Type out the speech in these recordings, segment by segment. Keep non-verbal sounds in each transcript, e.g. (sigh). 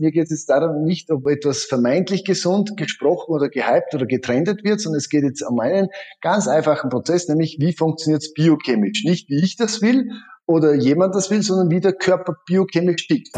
Mir geht es darum nicht, ob etwas vermeintlich gesund gesprochen oder gehypt oder getrendet wird, sondern es geht jetzt um einen ganz einfachen Prozess, nämlich wie funktioniert es biochemisch. Nicht wie ich das will oder jemand das will, sondern wie der Körper biochemisch tickt.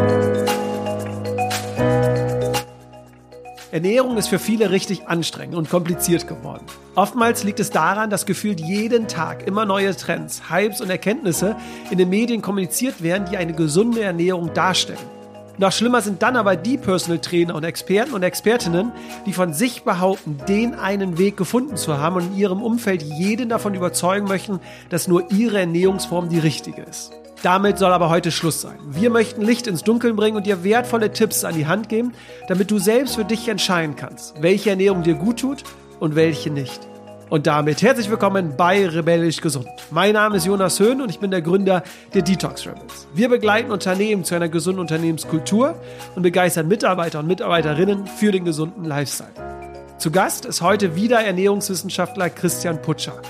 Ernährung ist für viele richtig anstrengend und kompliziert geworden. Oftmals liegt es daran, dass gefühlt jeden Tag immer neue Trends, Hypes und Erkenntnisse in den Medien kommuniziert werden, die eine gesunde Ernährung darstellen. Noch schlimmer sind dann aber die Personal Trainer und Experten und Expertinnen, die von sich behaupten, den einen Weg gefunden zu haben und in ihrem Umfeld jeden davon überzeugen möchten, dass nur ihre Ernährungsform die richtige ist. Damit soll aber heute Schluss sein. Wir möchten Licht ins Dunkeln bringen und dir wertvolle Tipps an die Hand geben, damit du selbst für dich entscheiden kannst, welche Ernährung dir gut tut und welche nicht. Und damit herzlich willkommen bei Rebellisch Gesund. Mein Name ist Jonas Höhn und ich bin der Gründer der Detox Rebels. Wir begleiten Unternehmen zu einer gesunden Unternehmenskultur und begeistern Mitarbeiter und Mitarbeiterinnen für den gesunden Lifestyle. Zu Gast ist heute wieder Ernährungswissenschaftler Christian Putscher.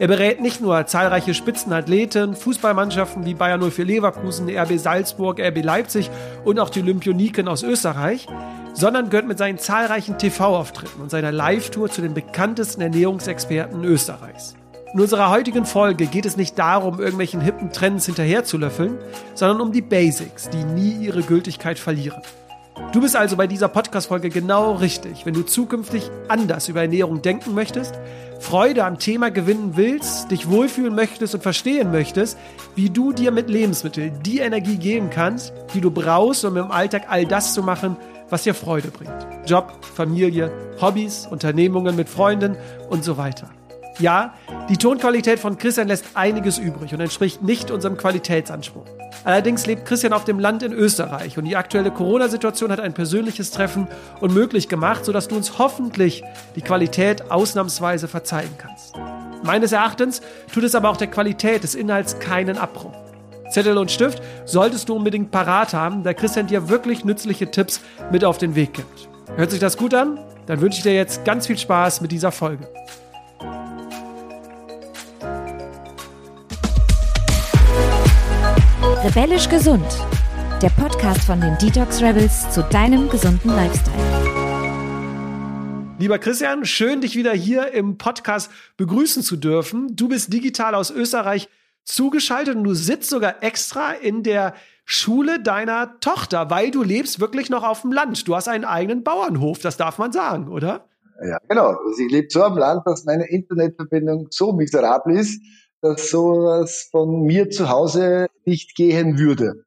Er berät nicht nur zahlreiche Spitzenathleten, Fußballmannschaften wie Bayern 04 Leverkusen, RB Salzburg, RB Leipzig und auch die Olympioniken aus Österreich, sondern gehört mit seinen zahlreichen TV-Auftritten und seiner Live-Tour zu den bekanntesten Ernährungsexperten Österreichs. In unserer heutigen Folge geht es nicht darum, irgendwelchen hippen Trends hinterherzulöffeln, sondern um die Basics, die nie ihre Gültigkeit verlieren. Du bist also bei dieser Podcast-Folge genau richtig, wenn du zukünftig anders über Ernährung denken möchtest, Freude am Thema gewinnen willst, dich wohlfühlen möchtest und verstehen möchtest, wie du dir mit Lebensmitteln die Energie geben kannst, die du brauchst, um im Alltag all das zu machen, was dir Freude bringt. Job, Familie, Hobbys, Unternehmungen mit Freunden und so weiter. Ja, die Tonqualität von Christian lässt einiges übrig und entspricht nicht unserem Qualitätsanspruch. Allerdings lebt Christian auf dem Land in Österreich und die aktuelle Corona-Situation hat ein persönliches Treffen unmöglich gemacht, sodass du uns hoffentlich die Qualität ausnahmsweise verzeihen kannst. Meines Erachtens tut es aber auch der Qualität des Inhalts keinen Abbruch. Zettel und Stift solltest du unbedingt parat haben, da Christian dir wirklich nützliche Tipps mit auf den Weg gibt. Hört sich das gut an? Dann wünsche ich dir jetzt ganz viel Spaß mit dieser Folge. Rebellisch gesund. Der Podcast von den Detox Rebels zu deinem gesunden Lifestyle. Lieber Christian, schön dich wieder hier im Podcast begrüßen zu dürfen. Du bist digital aus Österreich zugeschaltet und du sitzt sogar extra in der Schule deiner Tochter, weil du lebst wirklich noch auf dem Land. Du hast einen eigenen Bauernhof, das darf man sagen, oder? Ja, genau. Ich lebe so am Land, dass meine Internetverbindung so miserabel ist, dass sowas von mir zu Hause nicht gehen würde.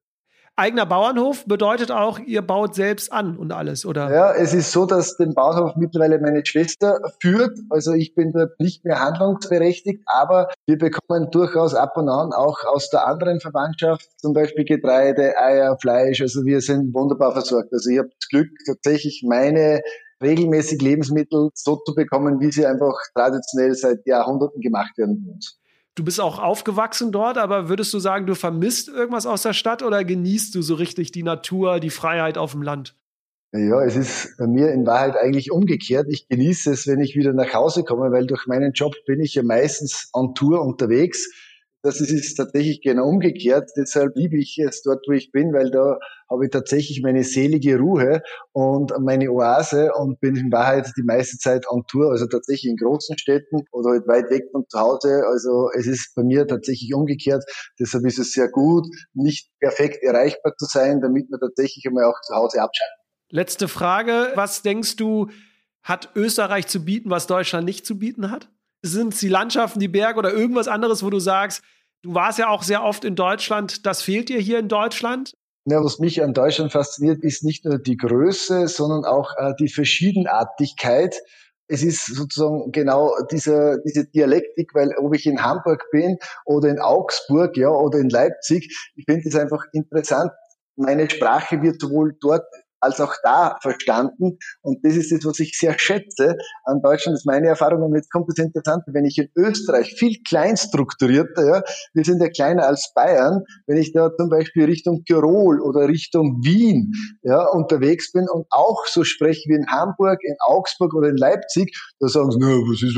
Eigener Bauernhof bedeutet auch, ihr baut selbst an und alles, oder? Ja, es ist so, dass den Bauernhof mittlerweile meine Schwester führt. Also ich bin dort nicht mehr handlungsberechtigt, aber wir bekommen durchaus ab und an auch aus der anderen Verwandtschaft zum Beispiel Getreide, Eier, Fleisch. Also wir sind wunderbar versorgt. Also ich habe das Glück, tatsächlich meine regelmäßig Lebensmittel so zu bekommen, wie sie einfach traditionell seit Jahrhunderten gemacht werden. Du bist auch aufgewachsen dort, aber würdest du sagen, du vermisst irgendwas aus der Stadt oder genießt du so richtig die Natur, die Freiheit auf dem Land? Ja, es ist bei mir in Wahrheit eigentlich umgekehrt. Ich genieße es, wenn ich wieder nach Hause komme, weil durch meinen Job bin ich ja meistens on Tour unterwegs das ist tatsächlich genau umgekehrt. Deshalb liebe ich es dort, wo ich bin, weil da habe ich tatsächlich meine selige Ruhe und meine Oase und bin in Wahrheit die meiste Zeit on Tour, also tatsächlich in großen Städten oder halt weit weg von zu Hause. Also es ist bei mir tatsächlich umgekehrt. Deshalb ist es sehr gut, nicht perfekt erreichbar zu sein, damit man tatsächlich einmal auch zu Hause abschalten. Letzte Frage. Was denkst du, hat Österreich zu bieten, was Deutschland nicht zu bieten hat? Sind es die Landschaften, die Berge oder irgendwas anderes, wo du sagst, du warst ja auch sehr oft in Deutschland, das fehlt dir hier in Deutschland? Ja, was mich an Deutschland fasziniert, ist nicht nur die Größe, sondern auch äh, die Verschiedenartigkeit. Es ist sozusagen genau diese, diese Dialektik, weil ob ich in Hamburg bin oder in Augsburg, ja, oder in Leipzig, ich finde es einfach interessant. Meine Sprache wird sowohl dort als auch da verstanden. Und das ist das, was ich sehr schätze an Deutschland, das ist meine Erfahrung. Und jetzt kommt das Interessante, wenn ich in Österreich viel kleinstrukturierter, ja, wir sind ja kleiner als Bayern, wenn ich da zum Beispiel Richtung Tirol oder Richtung Wien ja, unterwegs bin und auch so spreche wie in Hamburg, in Augsburg oder in Leipzig, da sagen sie, was ist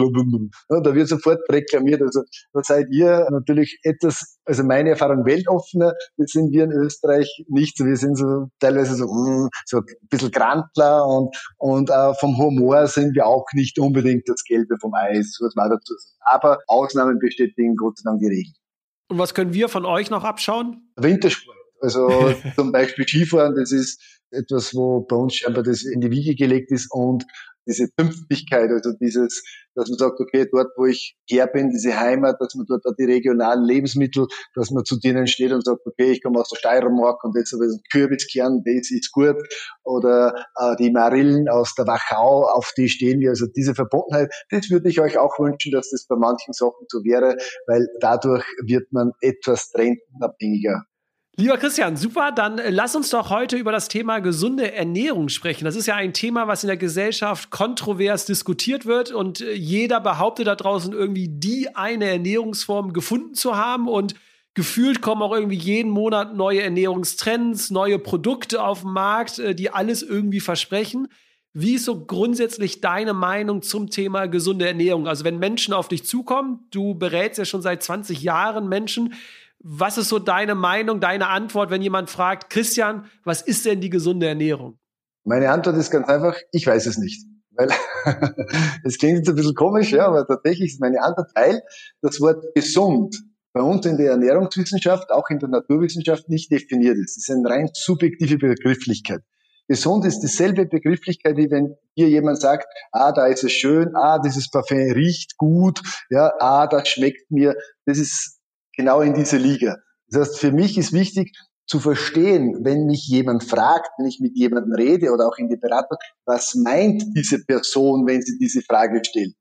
da wird sofort reklamiert. Also da seid ihr natürlich etwas Also meine Erfahrung weltoffener, sind wir in Österreich nicht so. Wir sind so teilweise so, mm, so ein bisschen Grantler und, und äh, vom Humor sind wir auch nicht unbedingt das Gelbe vom Eis, was man dazu. Aber Ausnahmen bestätigen Gott sei Dank die Regel. Und was können wir von euch noch abschauen? Wintersport. Also (laughs) zum Beispiel Skifahren, das ist etwas, wo bei uns scheinbar das in die Wiege gelegt ist und diese Pünktlichkeit, also dieses, dass man sagt, okay, dort, wo ich her bin, diese Heimat, dass man dort auch die regionalen Lebensmittel, dass man zu denen steht und sagt, okay, ich komme aus der Steiermark und jetzt habe ich einen Kürbiskern, das ist gut, oder äh, die Marillen aus der Wachau, auf die stehen wir, also diese Verbundenheit, das würde ich euch auch wünschen, dass das bei manchen Sachen so wäre, weil dadurch wird man etwas trendenabhängiger. Lieber Christian, super, dann äh, lass uns doch heute über das Thema gesunde Ernährung sprechen. Das ist ja ein Thema, was in der Gesellschaft kontrovers diskutiert wird und äh, jeder behauptet da draußen irgendwie die eine Ernährungsform gefunden zu haben und gefühlt kommen auch irgendwie jeden Monat neue Ernährungstrends, neue Produkte auf den Markt, äh, die alles irgendwie versprechen. Wie ist so grundsätzlich deine Meinung zum Thema gesunde Ernährung? Also wenn Menschen auf dich zukommen, du berätst ja schon seit 20 Jahren Menschen, was ist so deine Meinung, deine Antwort, wenn jemand fragt, Christian, was ist denn die gesunde Ernährung? Meine Antwort ist ganz einfach, ich weiß es nicht. Weil (laughs) es klingt jetzt ein bisschen komisch, ja, aber tatsächlich ist meine Antwort, weil das Wort gesund bei uns in der Ernährungswissenschaft, auch in der Naturwissenschaft nicht definiert ist. Es ist eine rein subjektive Begrifflichkeit. Gesund ist dieselbe Begrifflichkeit, wie wenn hier jemand sagt, ah, da ist es schön, ah, dieses Parfum riecht gut, ja, ah, das schmeckt mir. Das ist genau in diese Liga. Das heißt, für mich ist wichtig zu verstehen, wenn mich jemand fragt, wenn ich mit jemandem rede oder auch in die Beratung, was meint diese Person, wenn sie diese Frage stellt.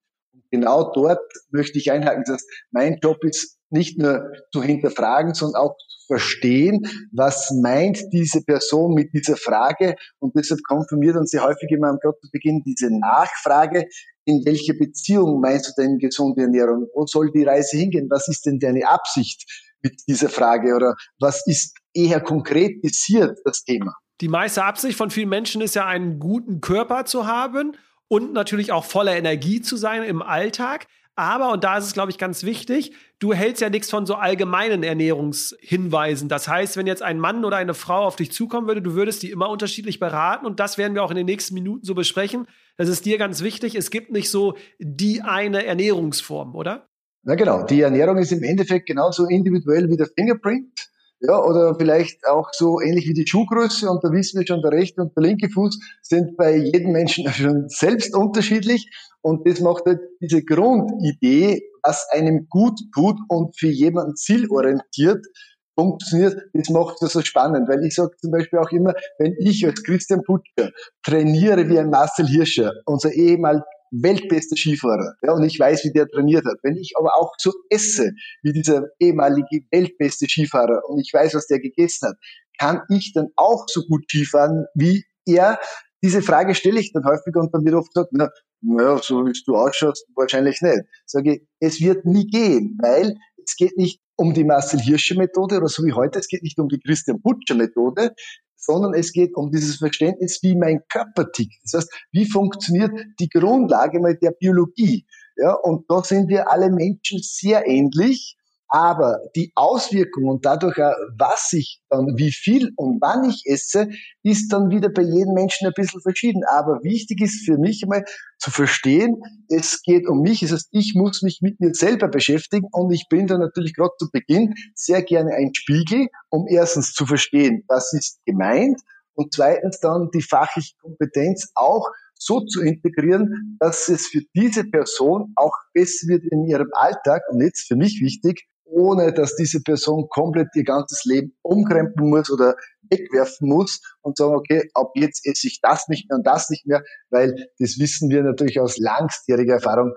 Genau dort möchte ich einhaken. Das heißt, mein Job ist nicht nur zu hinterfragen, sondern auch zu verstehen, was meint diese Person mit dieser Frage. Und deshalb kommt von mir dann sehr häufig immer am Gott zu Beginn diese Nachfrage, in welche Beziehung meinst du denn gesunde Ernährung? Wo soll die Reise hingehen? Was ist denn deine Absicht mit dieser Frage? Oder was ist eher konkretisiert das Thema? Die meiste Absicht von vielen Menschen ist ja, einen guten Körper zu haben und natürlich auch voller Energie zu sein im Alltag. Aber, und da ist es, glaube ich, ganz wichtig, du hältst ja nichts von so allgemeinen Ernährungshinweisen. Das heißt, wenn jetzt ein Mann oder eine Frau auf dich zukommen würde, du würdest die immer unterschiedlich beraten und das werden wir auch in den nächsten Minuten so besprechen. Das ist dir ganz wichtig. Es gibt nicht so die eine Ernährungsform, oder? Na genau. Die Ernährung ist im Endeffekt genauso individuell wie der Fingerprint. Ja, oder vielleicht auch so ähnlich wie die Schuhgröße und da wissen wir schon, der rechte und der linke Fuß sind bei jedem Menschen (laughs) schon selbst unterschiedlich und das macht halt diese Grundidee, was einem gut tut und für jemanden zielorientiert funktioniert, das macht es so spannend, weil ich sage zum Beispiel auch immer, wenn ich als Christian Putscher trainiere wie ein Marcel Hirscher, unser ehemaliger weltbester Skifahrer. Ja, und ich weiß, wie der trainiert hat. Wenn ich aber auch so esse, wie dieser ehemalige weltbeste Skifahrer, und ich weiß, was der gegessen hat, kann ich dann auch so gut Skifahren wie er? Diese Frage stelle ich dann häufig und dann wird oft gesagt, na, naja, so wie du ausschaust, wahrscheinlich nicht. Sage ich, es wird nie gehen, weil es geht nicht um die Marcel Hirscher Methode oder so wie heute, es geht nicht um die Christian Putscher Methode, sondern es geht um dieses Verständnis, wie mein Körper tickt. Das heißt, wie funktioniert die Grundlage mal der Biologie? Ja, und da sind wir alle Menschen sehr ähnlich. Aber die Auswirkung und dadurch auch, was ich dann, wie viel und wann ich esse, ist dann wieder bei jedem Menschen ein bisschen verschieden. Aber wichtig ist für mich einmal zu verstehen, es geht um mich, das heißt, ich muss mich mit mir selber beschäftigen und ich bin dann natürlich gerade zu Beginn sehr gerne ein Spiegel, um erstens zu verstehen, was ist gemeint und zweitens dann die fachliche Kompetenz auch so zu integrieren, dass es für diese Person auch besser wird in ihrem Alltag. Und jetzt für mich wichtig, ohne dass diese Person komplett ihr ganzes Leben umkrempeln muss oder wegwerfen muss und sagen, okay, ab jetzt esse ich das nicht mehr und das nicht mehr, weil das wissen wir natürlich aus langstjähriger Erfahrung,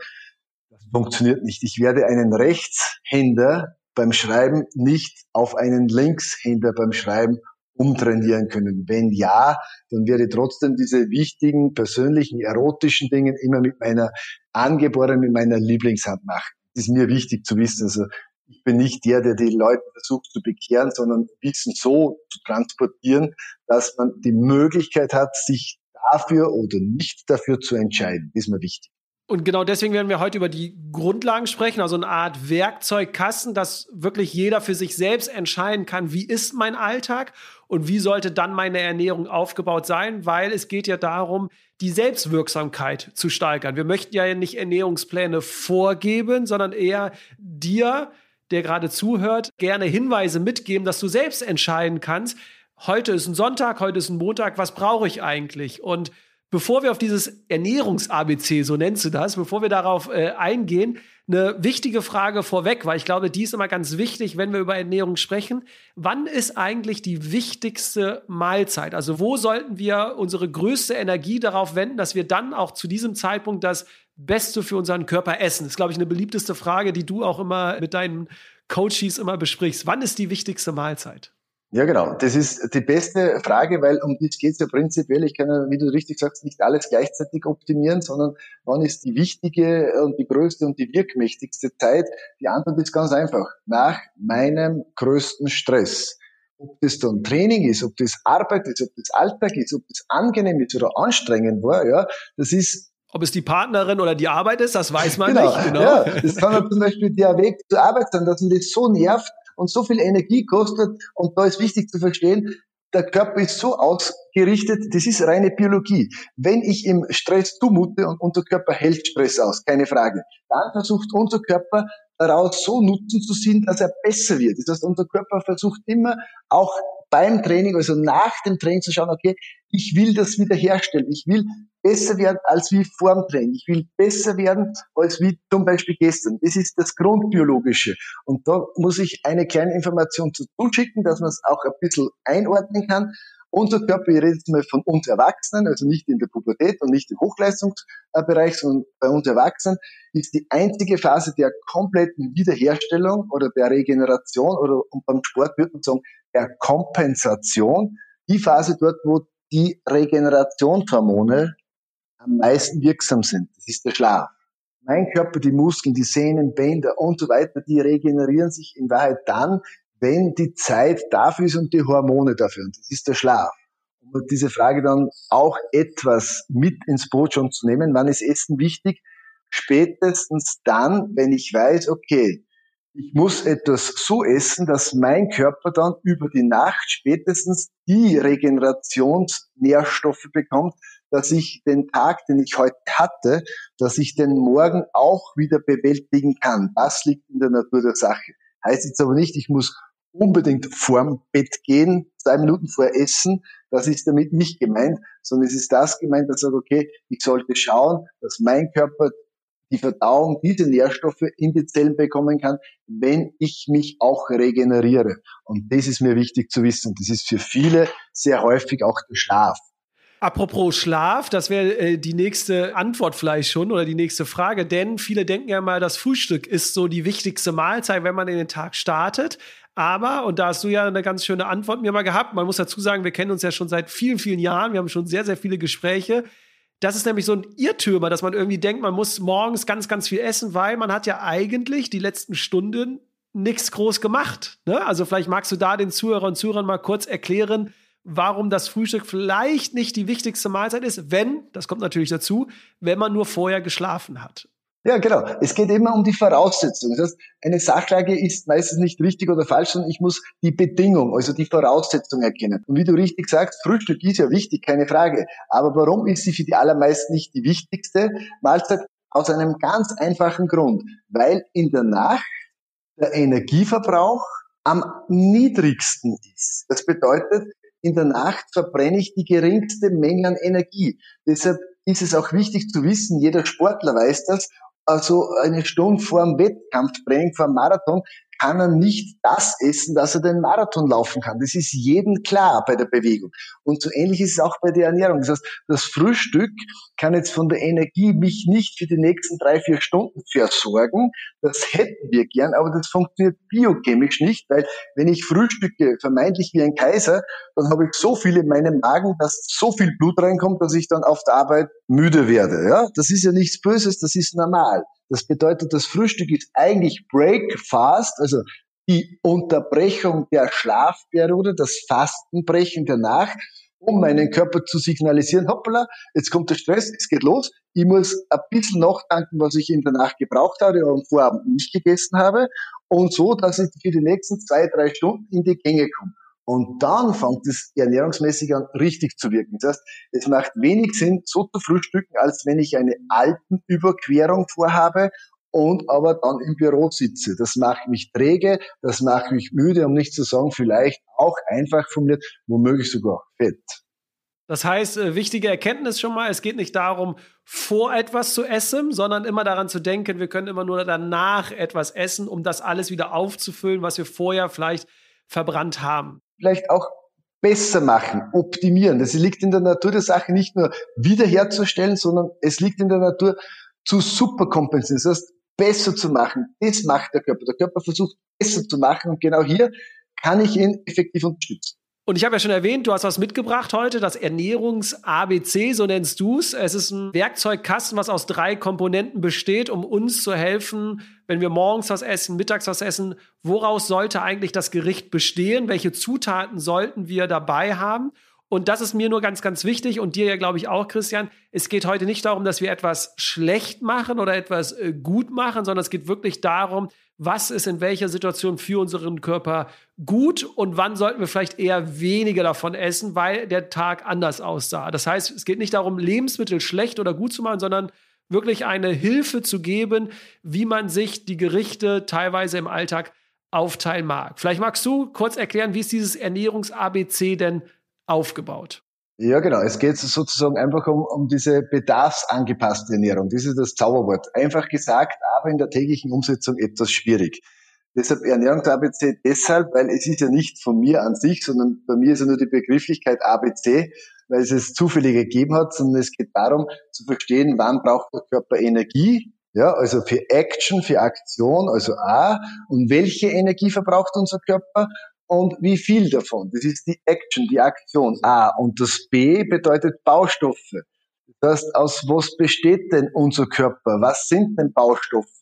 das funktioniert nicht. Ich werde einen Rechtshänder beim Schreiben nicht auf einen Linkshänder beim Schreiben umtrainieren können. Wenn ja, dann werde ich trotzdem diese wichtigen, persönlichen, erotischen Dinge immer mit meiner angeborenen, mit meiner Lieblingshand machen. Das ist mir wichtig zu wissen. Also ich bin nicht der, der die Leute versucht zu bekehren, sondern Wissen so zu transportieren, dass man die Möglichkeit hat, sich dafür oder nicht dafür zu entscheiden. Das ist mir wichtig. Und genau deswegen werden wir heute über die Grundlagen sprechen, also eine Art Werkzeugkasten, dass wirklich jeder für sich selbst entscheiden kann, wie ist mein Alltag und wie sollte dann meine Ernährung aufgebaut sein, weil es geht ja darum, die Selbstwirksamkeit zu steigern. Wir möchten ja nicht Ernährungspläne vorgeben, sondern eher dir, der gerade zuhört, gerne Hinweise mitgeben, dass du selbst entscheiden kannst, heute ist ein Sonntag, heute ist ein Montag, was brauche ich eigentlich? Und bevor wir auf dieses Ernährungs-ABC, so nennst du das, bevor wir darauf äh, eingehen, eine wichtige Frage vorweg, weil ich glaube, die ist immer ganz wichtig, wenn wir über Ernährung sprechen. Wann ist eigentlich die wichtigste Mahlzeit? Also wo sollten wir unsere größte Energie darauf wenden, dass wir dann auch zu diesem Zeitpunkt das Beste für unseren Körper essen? Das ist, glaube ich, eine beliebteste Frage, die du auch immer mit deinen Coaches immer besprichst. Wann ist die wichtigste Mahlzeit? Ja, genau. Das ist die beste Frage, weil um das geht es ja prinzipiell. Ich kann ja, wie du richtig sagst, nicht alles gleichzeitig optimieren, sondern wann ist die wichtige und die größte und die wirkmächtigste Zeit? Die Antwort ist ganz einfach. Nach meinem größten Stress. Ob das dann Training ist, ob das Arbeit ist, ob das Alltag ist, ob das angenehm ist oder anstrengend war, ja, das ist ob es die Partnerin oder die Arbeit ist, das weiß man genau, nicht. Genau. Ja, das kann ja zum Beispiel der Weg zur Arbeit sein, dass man das so nervt, und so viel Energie kostet. Und da ist wichtig zu verstehen, der Körper ist so ausgerichtet, das ist reine Biologie. Wenn ich im Stress zumute und unser Körper hält Stress aus, keine Frage, dann versucht unser Körper daraus so Nutzen zu ziehen, dass er besser wird. Das heißt, unser Körper versucht immer auch beim Training, also nach dem Training zu schauen, okay, ich will das wiederherstellen. Ich will besser werden als wie vor dem Training. Ich will besser werden als wie zum Beispiel gestern. Das ist das Grundbiologische. Und da muss ich eine kleine Information zu tun schicken, dass man es auch ein bisschen einordnen kann. Unser Körper, ich rede jetzt mal von uns Erwachsenen, also nicht in der Pubertät und nicht im Hochleistungsbereich, sondern bei uns Erwachsenen, ist die einzige Phase der kompletten Wiederherstellung oder der Regeneration oder beim Sport würde man sagen, der Kompensation. Die Phase dort, wo die Regenerationshormone am meisten wirksam sind. Das ist der Schlaf. Mein Körper, die Muskeln, die Sehnen, Bänder und so weiter, die regenerieren sich in Wahrheit dann, wenn die Zeit dafür ist und die Hormone dafür. Und das ist der Schlaf. Um diese Frage dann auch etwas mit ins Boot schon zu nehmen, wann ist Essen wichtig? Spätestens dann, wenn ich weiß, okay, ich muss etwas so essen, dass mein Körper dann über die Nacht spätestens die Regenerationsnährstoffe bekommt, dass ich den Tag, den ich heute hatte, dass ich den morgen auch wieder bewältigen kann. Das liegt in der Natur der Sache. Heißt jetzt aber nicht, ich muss unbedingt vorm Bett gehen, zwei Minuten vor Essen. Das ist damit nicht gemeint, sondern es ist das gemeint, dass sage, okay, ich sollte schauen, dass mein Körper die Verdauung diese Nährstoffe in die Zellen bekommen kann, wenn ich mich auch regeneriere. Und das ist mir wichtig zu wissen. Das ist für viele sehr häufig auch der Schlaf. Apropos Schlaf, das wäre äh, die nächste Antwort vielleicht schon oder die nächste Frage, denn viele denken ja mal, das Frühstück ist so die wichtigste Mahlzeit, wenn man in den Tag startet. Aber, und da hast du ja eine ganz schöne Antwort mir mal gehabt, man muss dazu sagen, wir kennen uns ja schon seit vielen, vielen Jahren, wir haben schon sehr, sehr viele Gespräche. Das ist nämlich so ein Irrtümer, dass man irgendwie denkt, man muss morgens ganz, ganz viel essen, weil man hat ja eigentlich die letzten Stunden nichts groß gemacht. Ne? Also vielleicht magst du da den Zuhörern und Zuhörern mal kurz erklären, warum das Frühstück vielleicht nicht die wichtigste Mahlzeit ist, wenn, das kommt natürlich dazu, wenn man nur vorher geschlafen hat. Ja, genau. Es geht immer um die Voraussetzungen. Das heißt, eine Sachlage ist meistens nicht richtig oder falsch, sondern ich muss die Bedingung, also die Voraussetzung erkennen. Und wie du richtig sagst, Frühstück ist ja wichtig, keine Frage. Aber warum ist sie für die allermeisten nicht die wichtigste Mahlzeit? Aus einem ganz einfachen Grund. Weil in der Nacht der Energieverbrauch am niedrigsten ist. Das bedeutet, in der Nacht verbrenne ich die geringste Menge an Energie. Deshalb ist es auch wichtig zu wissen, jeder Sportler weiß das, also eine Stunde vor dem Wettkampftraining, vor dem Marathon, kann er nicht das essen, dass er den Marathon laufen kann. Das ist jedem klar bei der Bewegung. Und so ähnlich ist es auch bei der Ernährung. Das heißt, das Frühstück kann jetzt von der Energie mich nicht für die nächsten drei, vier Stunden versorgen. Das hätten wir gern, aber das funktioniert biochemisch nicht, weil wenn ich frühstücke, vermeintlich wie ein Kaiser, dann habe ich so viel in meinem Magen, dass so viel Blut reinkommt, dass ich dann auf der Arbeit müde werde. Ja, das ist ja nichts Böses, das ist normal. Das bedeutet, das Frühstück ist eigentlich Breakfast, also die Unterbrechung der Schlafperiode, das Fastenbrechen der Nacht. um meinen Körper zu signalisieren, hoppala, jetzt kommt der Stress, es geht los, ich muss ein bisschen nachdenken, was ich in der Nacht gebraucht habe oder am Vorabend nicht gegessen habe und so, dass ich für die nächsten zwei, drei Stunden in die Gänge komme. Und dann fängt es ernährungsmäßig an, richtig zu wirken. Das heißt, es macht wenig Sinn, so zu frühstücken, als wenn ich eine Alpenüberquerung vorhabe und aber dann im Büro sitze. Das macht mich träge, das macht mich müde, um nicht zu sagen, vielleicht auch einfach formuliert, womöglich sogar fett. Das heißt, äh, wichtige Erkenntnis schon mal, es geht nicht darum, vor etwas zu essen, sondern immer daran zu denken, wir können immer nur danach etwas essen, um das alles wieder aufzufüllen, was wir vorher vielleicht verbrannt haben. Vielleicht auch besser machen, optimieren. Das liegt in der Natur der Sache nicht nur wiederherzustellen, sondern es liegt in der Natur zu superkompensieren. Das heißt, besser zu machen. Das macht der Körper. Der Körper versucht besser zu machen und genau hier kann ich ihn effektiv unterstützen. Und ich habe ja schon erwähnt, du hast was mitgebracht heute, das Ernährungs-ABC, so nennst du es. Es ist ein Werkzeugkasten, was aus drei Komponenten besteht, um uns zu helfen, wenn wir morgens was essen, mittags was essen. Woraus sollte eigentlich das Gericht bestehen? Welche Zutaten sollten wir dabei haben? Und das ist mir nur ganz, ganz wichtig und dir ja, glaube ich, auch, Christian. Es geht heute nicht darum, dass wir etwas schlecht machen oder etwas äh, gut machen, sondern es geht wirklich darum, was ist in welcher Situation für unseren Körper gut und wann sollten wir vielleicht eher weniger davon essen, weil der Tag anders aussah. Das heißt, es geht nicht darum, Lebensmittel schlecht oder gut zu machen, sondern wirklich eine Hilfe zu geben, wie man sich die Gerichte teilweise im Alltag aufteilen mag. Vielleicht magst du kurz erklären, wie ist dieses Ernährungs-ABC denn aufgebaut? Ja, genau. Es geht sozusagen einfach um, um diese bedarfsangepasste Ernährung. Das ist das Zauberwort. Einfach gesagt, aber in der täglichen Umsetzung etwas schwierig. Deshalb Ernährungs-ABC deshalb, weil es ist ja nicht von mir an sich, sondern bei mir ist ja nur die Begrifflichkeit ABC, weil es es zufällig gegeben hat, sondern es geht darum zu verstehen, wann braucht der Körper Energie, ja, also für Action, für Aktion, also A, und welche Energie verbraucht unser Körper und wie viel davon. Das ist die Action, die Aktion A. Und das B bedeutet Baustoffe. Das heißt, aus was besteht denn unser Körper? Was sind denn Baustoffe?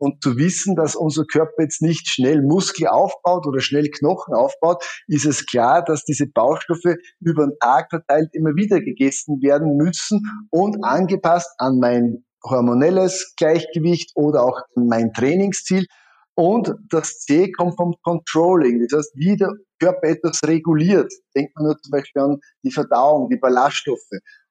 Und zu wissen, dass unser Körper jetzt nicht schnell Muskel aufbaut oder schnell Knochen aufbaut, ist es klar, dass diese Baustoffe über den Tag verteilt immer wieder gegessen werden müssen und angepasst an mein hormonelles Gleichgewicht oder auch an mein Trainingsziel und das C kommt vom Controlling, das heißt, wie der Körper etwas reguliert. Denkt man nur zum Beispiel an die Verdauung, die Ballaststoffe.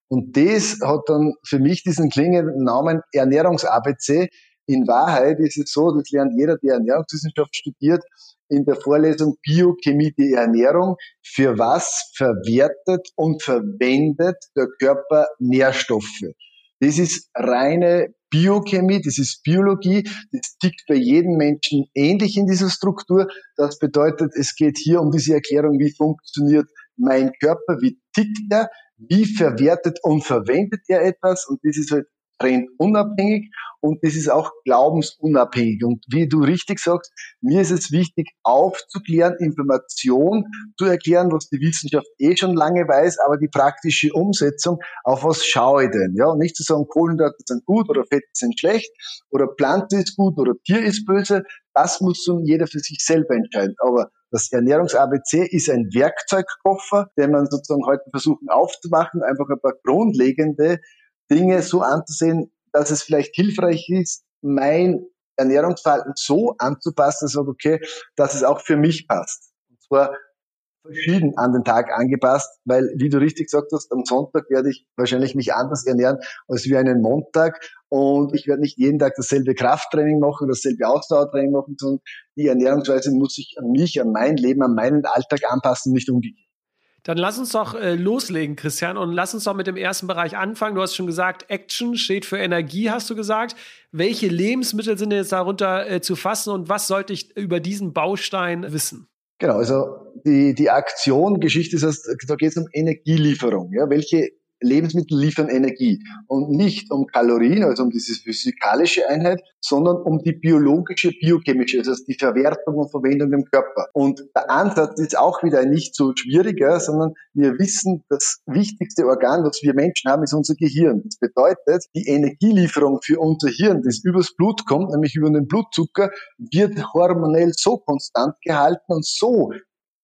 Und das hat dann für mich diesen klingenden Namen Ernährungs-ABC. In Wahrheit ist es so, das lernt jeder, der Ernährungswissenschaft studiert, in der Vorlesung Biochemie die Ernährung. Für was verwertet und verwendet der Körper Nährstoffe? Das ist reine Biochemie, das ist Biologie, das tickt bei jedem Menschen ähnlich in dieser Struktur. Das bedeutet, es geht hier um diese Erklärung, wie funktioniert mein Körper, wie tickt er, wie verwertet und verwendet er etwas und das ist halt trendunabhängig und das ist auch glaubensunabhängig. Und wie du richtig sagst, mir ist es wichtig, aufzuklären, Information zu erklären, was die Wissenschaft eh schon lange weiß, aber die praktische Umsetzung, auf was schaue ich denn? Ja, und nicht zu sagen, Kohlenhydrate sind gut oder Fette sind schlecht oder Pflanze ist gut oder Tier ist böse. Das muss nun jeder für sich selber entscheiden. Aber das Ernährungs-ABC ist ein Werkzeugkoffer, den man sozusagen heute versuchen aufzumachen, einfach ein paar grundlegende Dinge so anzusehen, dass es vielleicht hilfreich ist, mein Ernährungsverhalten so anzupassen, dass ich okay, dass es auch für mich passt. Und zwar verschieden an den Tag angepasst, weil, wie du richtig gesagt hast, am Sonntag werde ich wahrscheinlich mich anders ernähren als wie einen Montag und ich werde nicht jeden Tag dasselbe Krafttraining machen, dasselbe Ausdauertraining machen, sondern die Ernährungsweise muss ich an mich, an mein Leben, an meinen Alltag anpassen, nicht umgekehrt. Dann lass uns doch äh, loslegen, Christian, und lass uns doch mit dem ersten Bereich anfangen. Du hast schon gesagt, Action steht für Energie, hast du gesagt. Welche Lebensmittel sind jetzt darunter äh, zu fassen und was sollte ich über diesen Baustein wissen? Genau, also die, die Aktion, Geschichte ist, heißt, da geht es um Energielieferung. Ja? Welche Lebensmittel liefern Energie und nicht um Kalorien, also um diese physikalische Einheit, sondern um die biologische, biochemische, heißt die Verwertung und Verwendung im Körper. Und der Ansatz ist auch wieder nicht so schwieriger, sondern wir wissen, das wichtigste Organ, das wir Menschen haben, ist unser Gehirn. Das bedeutet, die Energielieferung für unser Hirn, das übers Blut kommt, nämlich über den Blutzucker, wird hormonell so konstant gehalten und so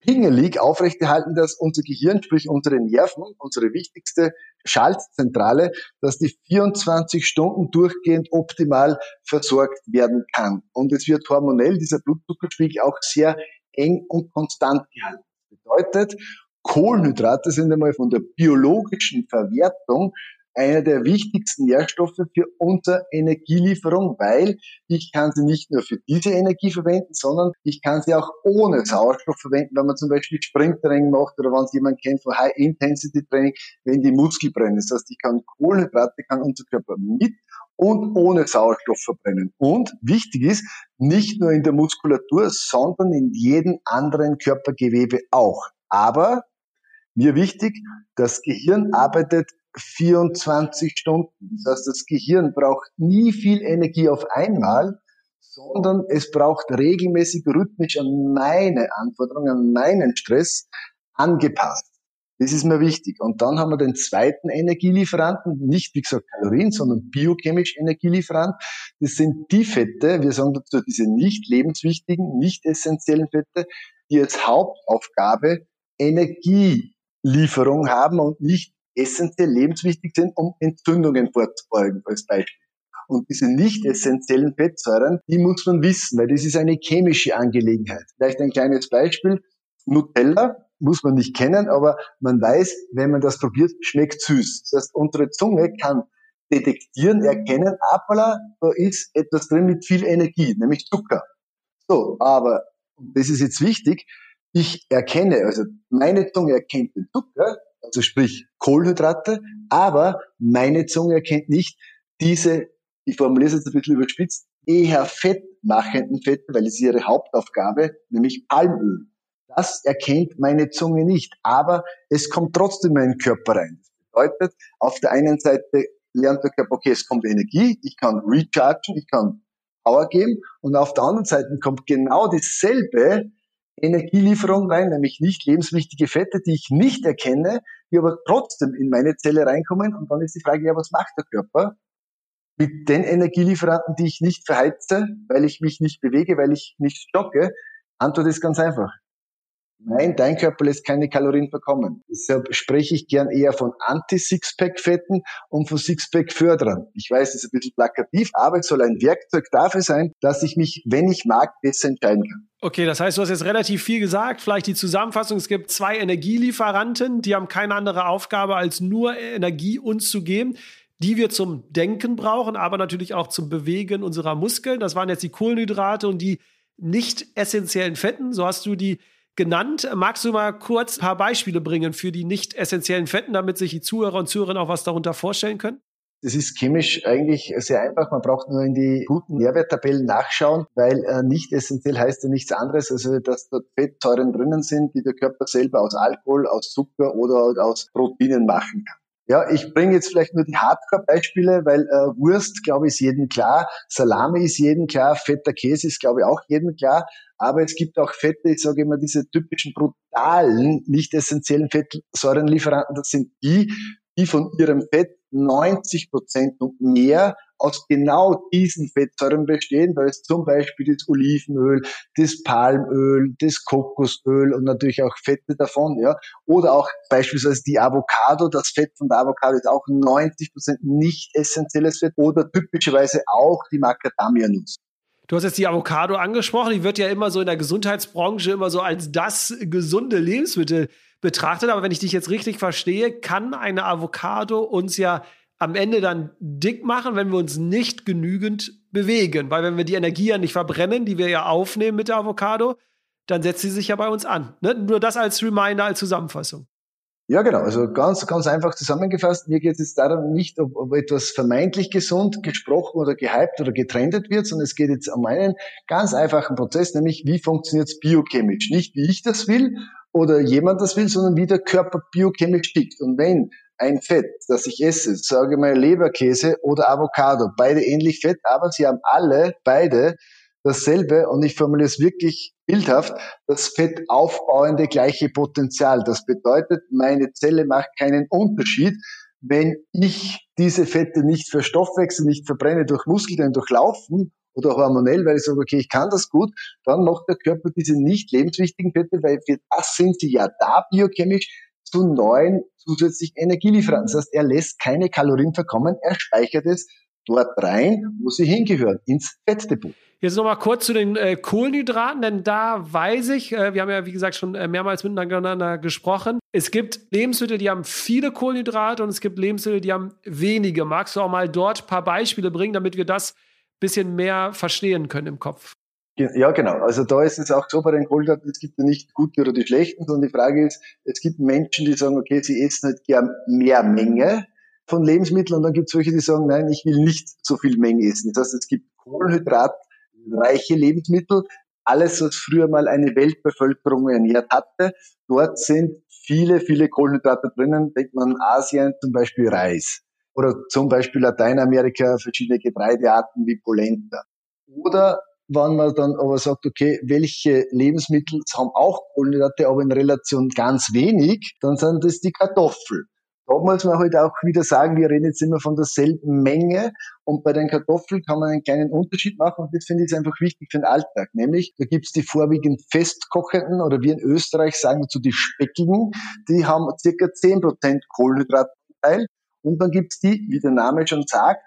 pingelig aufrechterhalten das unser Gehirn, sprich unsere Nerven, unsere wichtigste Schaltzentrale, dass die 24 Stunden durchgehend optimal versorgt werden kann. Und es wird hormonell dieser Blutzuckerspiegel auch sehr eng und konstant gehalten. Das bedeutet, Kohlenhydrate sind einmal von der biologischen Verwertung einer der wichtigsten Nährstoffe für unsere Energielieferung, weil ich kann sie nicht nur für diese Energie verwenden, sondern ich kann sie auch ohne Sauerstoff verwenden, wenn man zum Beispiel Sprinttraining macht oder wenn es jemand kennt von High-Intensity-Training, wenn die Muskel brennen. Das heißt, ich kann Kohlenhydrate, kann unser Körper mit und ohne Sauerstoff verbrennen. Und wichtig ist, nicht nur in der Muskulatur, sondern in jedem anderen Körpergewebe auch. Aber mir wichtig, das Gehirn arbeitet 24 Stunden. Das heißt, das Gehirn braucht nie viel Energie auf einmal, sondern es braucht regelmäßig rhythmisch an meine Anforderungen, an meinen Stress angepasst. Das ist mir wichtig. Und dann haben wir den zweiten Energielieferanten, nicht wie gesagt Kalorien, sondern biochemisch Energielieferant. Das sind die Fette, wir sagen dazu diese nicht lebenswichtigen, nicht essentiellen Fette, die als Hauptaufgabe Energielieferung haben und nicht essentiell lebenswichtig sind, um Entzündungen vorzubeugen, als Beispiel. Und diese nicht essentiellen Fettsäuren, die muss man wissen, weil das ist eine chemische Angelegenheit. Vielleicht ein kleines Beispiel. Nutella muss man nicht kennen, aber man weiß, wenn man das probiert, schmeckt süß. Das heißt, unsere Zunge kann detektieren, erkennen, apala, da ist etwas drin mit viel Energie, nämlich Zucker. So, aber, das ist jetzt wichtig, ich erkenne, also meine Zunge erkennt den Zucker, also sprich Kohlenhydrate, aber meine Zunge erkennt nicht diese, ich formuliere es jetzt ein bisschen überspitzt, eher fettmachenden Fette, weil es ihre Hauptaufgabe, nämlich Palmöl. Das erkennt meine Zunge nicht, aber es kommt trotzdem in meinen Körper rein. Das bedeutet, auf der einen Seite lernt der Körper, okay, es kommt Energie, ich kann rechargen, ich kann Power geben und auf der anderen Seite kommt genau dasselbe Energielieferung rein, nämlich nicht lebenswichtige Fette, die ich nicht erkenne, die aber trotzdem in meine Zelle reinkommen. Und dann ist die Frage, ja, was macht der Körper mit den Energielieferanten, die ich nicht verheize, weil ich mich nicht bewege, weil ich nicht stocke? Antwort ist ganz einfach. Nein, dein Körper lässt keine Kalorien verkommen. Deshalb spreche ich gern eher von Anti-Sixpack-Fetten und von Sixpack-Förderern. Ich weiß, das ist ein bisschen plakativ, aber es soll ein Werkzeug dafür sein, dass ich mich, wenn ich mag, besser entscheiden kann. Okay, das heißt, du hast jetzt relativ viel gesagt. Vielleicht die Zusammenfassung. Es gibt zwei Energielieferanten, die haben keine andere Aufgabe, als nur Energie uns zu geben die wir zum Denken brauchen, aber natürlich auch zum Bewegen unserer Muskeln. Das waren jetzt die Kohlenhydrate und die nicht essentiellen Fetten. So hast du die genannt. Magst du mal kurz ein paar Beispiele bringen für die nicht essentiellen Fetten, damit sich die Zuhörer und Zuhörerinnen auch was darunter vorstellen können? Das ist chemisch eigentlich sehr einfach. Man braucht nur in die guten Nährwerttabellen nachschauen, weil äh, nicht essentiell heißt ja nichts anderes, also dass dort Fettsäuren drinnen sind, die der Körper selber aus Alkohol, aus Zucker oder aus Proteinen machen kann. Ja, ich bringe jetzt vielleicht nur die Hardcore-Beispiele, weil äh, Wurst, glaube ich, ist jedem klar, Salami ist jedem klar, fetter Käse ist, glaube ich, auch jedem klar. Aber es gibt auch Fette, ich sage immer, diese typischen brutalen, nicht essentiellen Fettsäurenlieferanten, das sind die, die von ihrem Fett 90 Prozent und mehr aus genau diesen Fettsäuren bestehen. Da ist zum Beispiel das Olivenöl, das Palmöl, das Kokosöl und natürlich auch Fette davon, ja. Oder auch beispielsweise die Avocado. Das Fett von der Avocado ist auch 90 Prozent nicht essentielles Fett oder typischerweise auch die Macadamia-Nuss. Du hast jetzt die Avocado angesprochen. Die wird ja immer so in der Gesundheitsbranche immer so als das gesunde Lebensmittel betrachtet. Aber wenn ich dich jetzt richtig verstehe, kann eine Avocado uns ja am Ende dann dick machen, wenn wir uns nicht genügend bewegen. Weil wenn wir die Energie ja nicht verbrennen, die wir ja aufnehmen mit der Avocado, dann setzt sie sich ja bei uns an. Ne? Nur das als Reminder, als Zusammenfassung. Ja, genau. Also ganz, ganz einfach zusammengefasst. Mir geht es jetzt darum nicht, ob, ob etwas vermeintlich gesund gesprochen oder gehypt oder getrendet wird, sondern es geht jetzt um einen ganz einfachen Prozess, nämlich wie funktioniert es biochemisch. Nicht wie ich das will oder jemand das will, sondern wie der Körper biochemisch tickt. Und wenn ein Fett, das ich esse, sage mal Leberkäse oder Avocado, beide ähnlich fett, aber sie haben alle, beide dasselbe und ich formuliere es wirklich bildhaft, das fettaufbauende gleiche Potenzial. Das bedeutet, meine Zelle macht keinen Unterschied, wenn ich diese Fette nicht verstoffwechsel, nicht verbrenne durch Muskeln, durch Laufen oder hormonell, weil ich sage, okay, ich kann das gut, dann macht der Körper diese nicht lebenswichtigen Fette, weil für das sind sie ja da biochemisch zu neuen zusätzlichen Energielieferanten. Das heißt, er lässt keine Kalorien verkommen, er speichert es dort rein, wo sie hingehören, ins Fettdepot. Jetzt nochmal kurz zu den äh, Kohlenhydraten, denn da weiß ich, äh, wir haben ja wie gesagt schon äh, mehrmals miteinander gesprochen. Es gibt Lebensmittel, die haben viele Kohlenhydrate und es gibt Lebensmittel, die haben wenige. Magst du auch mal dort ein paar Beispiele bringen, damit wir das ein bisschen mehr verstehen können im Kopf? Ja, genau. Also da ist es auch so bei den Kohlenhydraten, es gibt ja nicht gute oder die schlechten, sondern die Frage ist, es gibt Menschen, die sagen, okay, sie essen halt gern mehr Menge von Lebensmitteln und dann gibt es welche, die sagen, nein, ich will nicht so viel Menge essen. Das heißt, es gibt kohlenhydratreiche Lebensmittel, alles, was früher mal eine Weltbevölkerung ernährt hatte. Dort sind viele, viele Kohlenhydrate drinnen. Denkt man an Asien zum Beispiel Reis oder zum Beispiel Lateinamerika verschiedene Getreidearten wie Polenta. Oder wenn man dann aber sagt, okay, welche Lebensmittel haben auch Kohlenhydrate, aber in Relation ganz wenig, dann sind das die Kartoffeln. Da muss man halt auch wieder sagen, wir reden jetzt immer von derselben Menge und bei den Kartoffeln kann man einen kleinen Unterschied machen und das finde ich einfach wichtig für den Alltag. Nämlich, da gibt es die vorwiegend festkochenden oder wir in Österreich sagen dazu die speckigen, die haben circa 10% Kohlenhydratanteil und dann gibt es die, wie der Name schon sagt,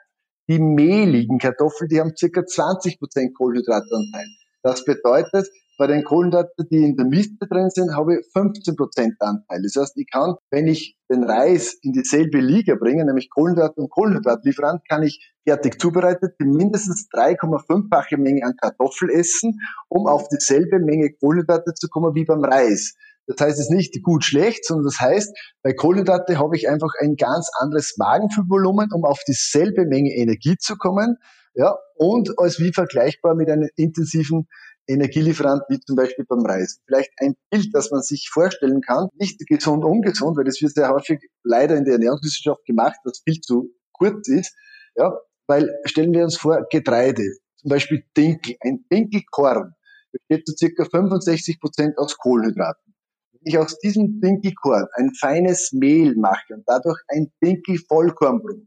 die mehligen Kartoffeln, die haben circa 20% Kohlenhydratanteil. Das bedeutet, bei den Kohlenhydraten, die in der Miste drin sind, habe ich 15% Anteil. Das heißt, ich kann, wenn ich den Reis in dieselbe Liga bringe, nämlich Kohlenhydrat und Kohlenhydratlieferant, kann ich fertig zubereitet mindestens 3,5-fache Menge an Kartoffel essen, um auf dieselbe Menge Kohlenhydrate zu kommen wie beim Reis. Das heißt, es nicht gut schlecht, sondern das heißt, bei Kohlenhydrate habe ich einfach ein ganz anderes Magenfüllvolumen, um auf dieselbe Menge Energie zu kommen. Ja, und als wie vergleichbar mit einem intensiven Energielieferant wie zum Beispiel beim Reis. Vielleicht ein Bild, das man sich vorstellen kann, nicht gesund, ungesund, weil das wird sehr häufig leider in der Ernährungswissenschaft gemacht, was viel zu kurz ist. Ja, weil stellen wir uns vor, Getreide, zum Beispiel Dinkel, ein Dinkelkorn besteht zu circa 65 Prozent aus Kohlenhydraten. Wenn ich aus diesem Dinkelkorn ein feines Mehl mache und dadurch ein Dinkel-Vollkornbrot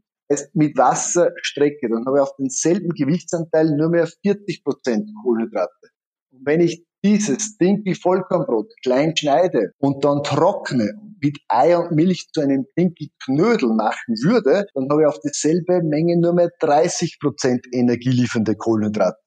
mit Wasser strecke, dann habe ich auf denselben Gewichtsanteil nur mehr 40 Prozent Kohlenhydrate. Wenn ich dieses Dinkel Vollkornbrot klein schneide und dann trockne mit Ei und Milch zu einem Dinkel Knödel machen würde, dann habe ich auf dieselbe Menge nur mehr 30 Prozent energieliefernde Kohlenhydrate.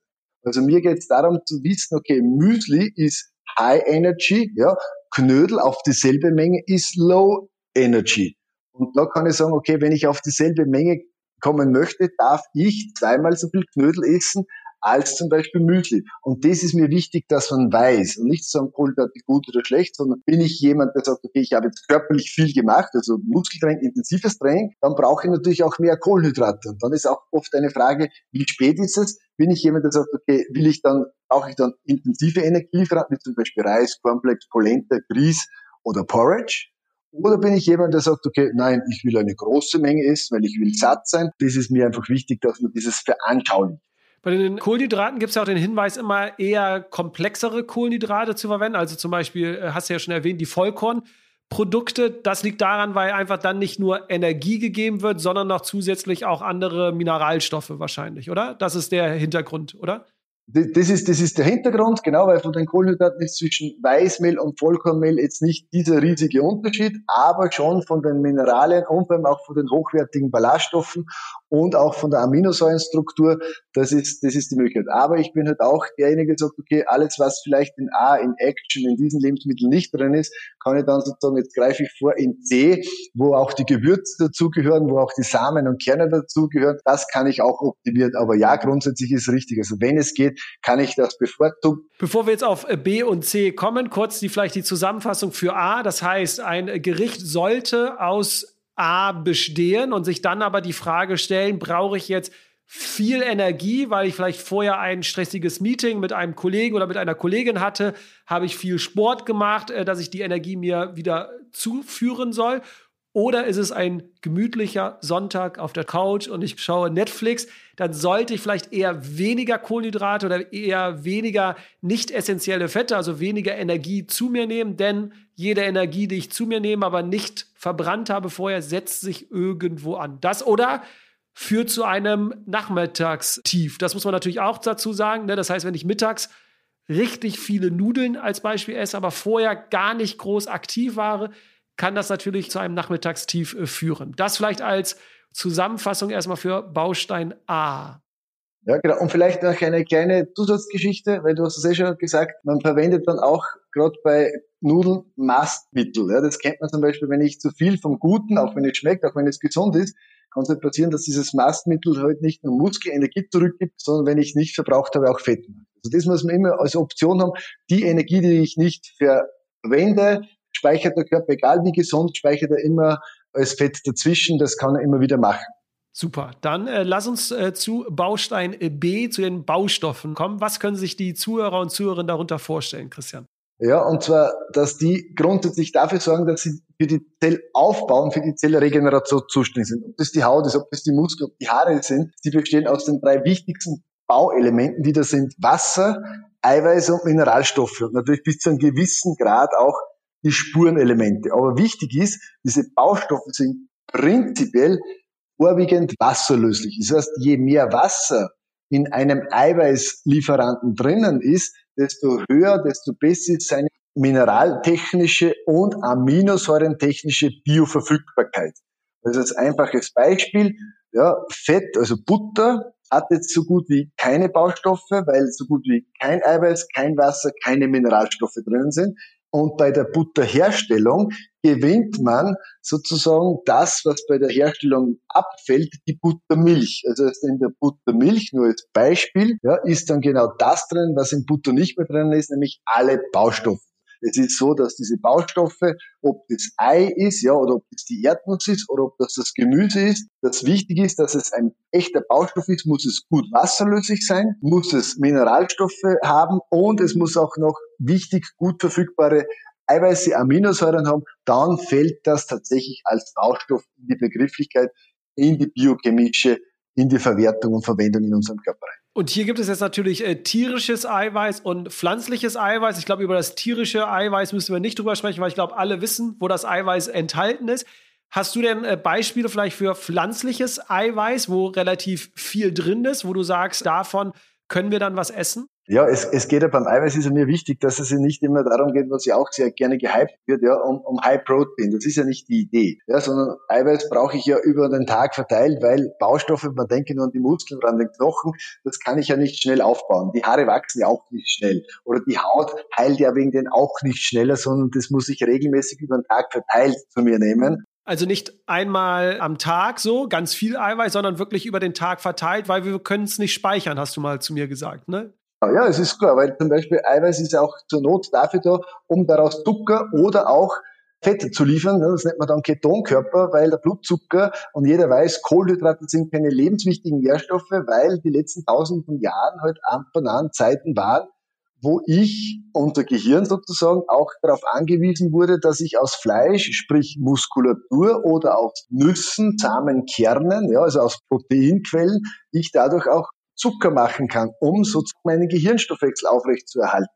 Also mir geht es darum zu wissen, okay, Müsli ist High Energy, ja, Knödel auf dieselbe Menge ist Low Energy. Und da kann ich sagen, okay, wenn ich auf dieselbe Menge kommen möchte, darf ich zweimal so viel Knödel essen, als zum Beispiel Müsli. Und das ist mir wichtig, dass man weiß und nicht zu sagen, Kohlenhydrate gut oder schlecht, sondern bin ich jemand, der sagt, okay, ich habe jetzt körperlich viel gemacht, also Muskeltraining, intensives Training, dann brauche ich natürlich auch mehr Kohlenhydrate. Und dann ist auch oft eine Frage, wie spät ist es? Bin ich jemand, der sagt, okay, will ich dann, brauche ich dann intensive Energielieferanten, wie zum Beispiel Reis, Cornflakes, Polenta, Grieß oder Porridge? Oder bin ich jemand, der sagt, okay, nein, ich will eine große Menge essen, weil ich will satt sein. Das ist mir einfach wichtig, dass man dieses veranschaulicht. Bei den Kohlenhydraten gibt es ja auch den Hinweis, immer eher komplexere Kohlenhydrate zu verwenden. Also zum Beispiel, äh, hast du ja schon erwähnt, die Vollkornprodukte. Das liegt daran, weil einfach dann nicht nur Energie gegeben wird, sondern noch zusätzlich auch andere Mineralstoffe wahrscheinlich, oder? Das ist der Hintergrund, oder? Das ist, das ist der Hintergrund, genau, weil von den Kohlenhydraten ist zwischen Weißmehl und Vollkornmehl jetzt nicht dieser riesige Unterschied, aber schon von den Mineralien und vor allem auch von den hochwertigen Ballaststoffen und auch von der Aminosäurenstruktur, das ist, das ist die Möglichkeit. Aber ich bin halt auch derjenige, der sagt, okay, alles, was vielleicht in A, in Action, in diesen Lebensmitteln nicht drin ist, kann ich dann sozusagen, jetzt greife ich vor in C, wo auch die Gewürze dazugehören, wo auch die Samen und Kerne dazugehören, das kann ich auch optimieren. Aber ja, grundsätzlich ist es richtig. Also wenn es geht, kann ich das bevorzugen. Bevor wir jetzt auf B und C kommen, kurz die vielleicht die Zusammenfassung für A. Das heißt, ein Gericht sollte aus A bestehen und sich dann aber die Frage stellen, brauche ich jetzt viel Energie, weil ich vielleicht vorher ein stressiges Meeting mit einem Kollegen oder mit einer Kollegin hatte, habe ich viel Sport gemacht, äh, dass ich die Energie mir wieder zuführen soll. Oder ist es ein gemütlicher Sonntag auf der Couch und ich schaue Netflix, dann sollte ich vielleicht eher weniger Kohlenhydrate oder eher weniger nicht essentielle Fette, also weniger Energie zu mir nehmen, denn jede Energie, die ich zu mir nehme, aber nicht verbrannt habe vorher, setzt sich irgendwo an. Das oder führt zu einem Nachmittagstief. Das muss man natürlich auch dazu sagen. Ne? Das heißt, wenn ich mittags richtig viele Nudeln als Beispiel esse, aber vorher gar nicht groß aktiv war, kann das natürlich zu einem Nachmittagstief äh, führen. Das vielleicht als Zusammenfassung erstmal für Baustein A. Ja, genau. Und vielleicht noch eine kleine Zusatzgeschichte, weil du hast es eh schon gesagt, man verwendet dann auch gerade bei Nudeln Mastmittel. Ja, das kennt man zum Beispiel, wenn ich zu viel vom Guten, auch wenn es schmeckt, auch wenn es gesund ist, kann es halt passieren, dass dieses Mastmittel halt nicht nur Muskelenergie zurückgibt, sondern wenn ich es nicht verbraucht habe, auch Fett. Also das muss man immer als Option haben. Die Energie, die ich nicht verwende, speichert der Körper, egal wie gesund, speichert er immer als Fett dazwischen. Das kann er immer wieder machen. Super. Dann äh, lass uns äh, zu Baustein B, zu den Baustoffen kommen. Was können sich die Zuhörer und Zuhörerinnen darunter vorstellen, Christian? Ja, und zwar, dass die grundsätzlich dafür sorgen, dass sie für die Zellaufbau und für die Zellregeneration zuständig sind. Ob das die Haut ist, ob das die Muskeln, ob die Haare sind, die bestehen aus den drei wichtigsten Bauelementen, die da sind Wasser, Eiweiße und Mineralstoffe. Und natürlich bis zu einem gewissen Grad auch die Spurenelemente. Aber wichtig ist, diese Baustoffe sind prinzipiell vorwiegend wasserlöslich. Das heißt, je mehr Wasser in einem Eiweißlieferanten drinnen ist, desto höher, desto besser ist seine mineraltechnische und aminosäurentechnische Bioverfügbarkeit. Ist ein einfaches Beispiel. Ja, Fett, also Butter, hat jetzt so gut wie keine Baustoffe, weil so gut wie kein Eiweiß, kein Wasser, keine Mineralstoffe drinnen sind. Und bei der Butterherstellung gewinnt man sozusagen das, was bei der Herstellung abfällt, die Buttermilch. Also in der Buttermilch, nur als Beispiel, ja, ist dann genau das drin, was in Butter nicht mehr drin ist, nämlich alle Baustoffe. Es ist so, dass diese Baustoffe, ob das Ei ist, ja, oder ob das die Erdnuss ist, oder ob das das Gemüse ist, das wichtig ist, dass es ein echter Baustoff ist, muss es gut wasserlöslich sein, muss es Mineralstoffe haben und es muss auch noch wichtig gut verfügbare Eiweiße, Aminosäuren haben, dann fällt das tatsächlich als Baustoff in die Begrifflichkeit, in die biochemische, in die Verwertung und Verwendung in unserem Körper rein. Und hier gibt es jetzt natürlich äh, tierisches Eiweiß und pflanzliches Eiweiß. Ich glaube, über das tierische Eiweiß müssen wir nicht drüber sprechen, weil ich glaube, alle wissen, wo das Eiweiß enthalten ist. Hast du denn äh, Beispiele vielleicht für pflanzliches Eiweiß, wo relativ viel drin ist, wo du sagst, davon können wir dann was essen? Ja, es, es geht ja beim Eiweiß ist ja mir wichtig, dass es ja nicht immer darum geht, was ja auch sehr gerne gehypt wird, ja, um, um High Protein. Das ist ja nicht die Idee. Ja, sondern Eiweiß brauche ich ja über den Tag verteilt, weil Baustoffe, man denke nur an die Muskeln oder an den Knochen, das kann ich ja nicht schnell aufbauen. Die Haare wachsen ja auch nicht schnell. Oder die Haut heilt ja wegen den auch nicht schneller, sondern das muss ich regelmäßig über den Tag verteilt zu mir nehmen. Also nicht einmal am Tag so, ganz viel Eiweiß, sondern wirklich über den Tag verteilt, weil wir können es nicht speichern, hast du mal zu mir gesagt, ne? Ja, es ist klar, weil zum Beispiel Eiweiß ist auch zur Not dafür da, um daraus Zucker oder auch Fette zu liefern. Das nennt man dann Ketonkörper, weil der Blutzucker und jeder weiß, Kohlenhydrate sind keine lebenswichtigen Nährstoffe, weil die letzten tausend von Jahren halt an bananen Zeiten waren, wo ich unser Gehirn sozusagen auch darauf angewiesen wurde, dass ich aus Fleisch, sprich Muskulatur oder aus Nüssen, Samen, Kernen, ja, also aus Proteinquellen, ich dadurch auch Zucker machen kann, um sozusagen meinen Gehirnstoffwechsel aufrechtzuerhalten.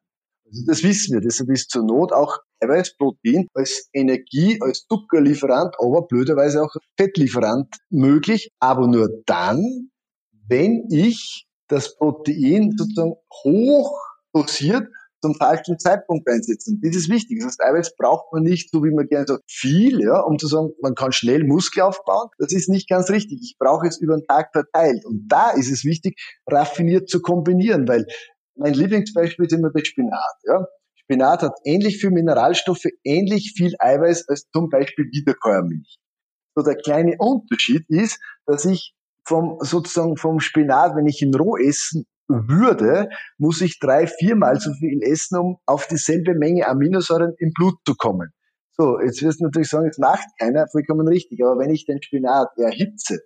Also das wissen wir. Deshalb ist zur Not auch Eiweiß, Protein als Energie, als Zuckerlieferant, aber blöderweise auch Fettlieferant möglich. Aber nur dann, wenn ich das Protein sozusagen hoch dosiert zum falschen Zeitpunkt einsetzen. Das ist wichtig. Das heißt, Eiweiß braucht man nicht, so wie man gerne sagt, viel, ja, um zu sagen, man kann schnell Muskel aufbauen. Das ist nicht ganz richtig. Ich brauche es über den Tag verteilt. Und da ist es wichtig, raffiniert zu kombinieren, weil mein Lieblingsbeispiel ist immer der Spinat, ja. Spinat hat ähnlich viel Mineralstoffe, ähnlich viel Eiweiß als zum Beispiel Wiederkäuermilch. So der kleine Unterschied ist, dass ich vom, sozusagen vom Spinat, wenn ich ihn roh essen würde, muss ich drei, viermal so viel essen, um auf dieselbe Menge Aminosäuren im Blut zu kommen. So, jetzt wirst du natürlich sagen, es macht keiner, vollkommen richtig. Aber wenn ich den Spinat erhitze,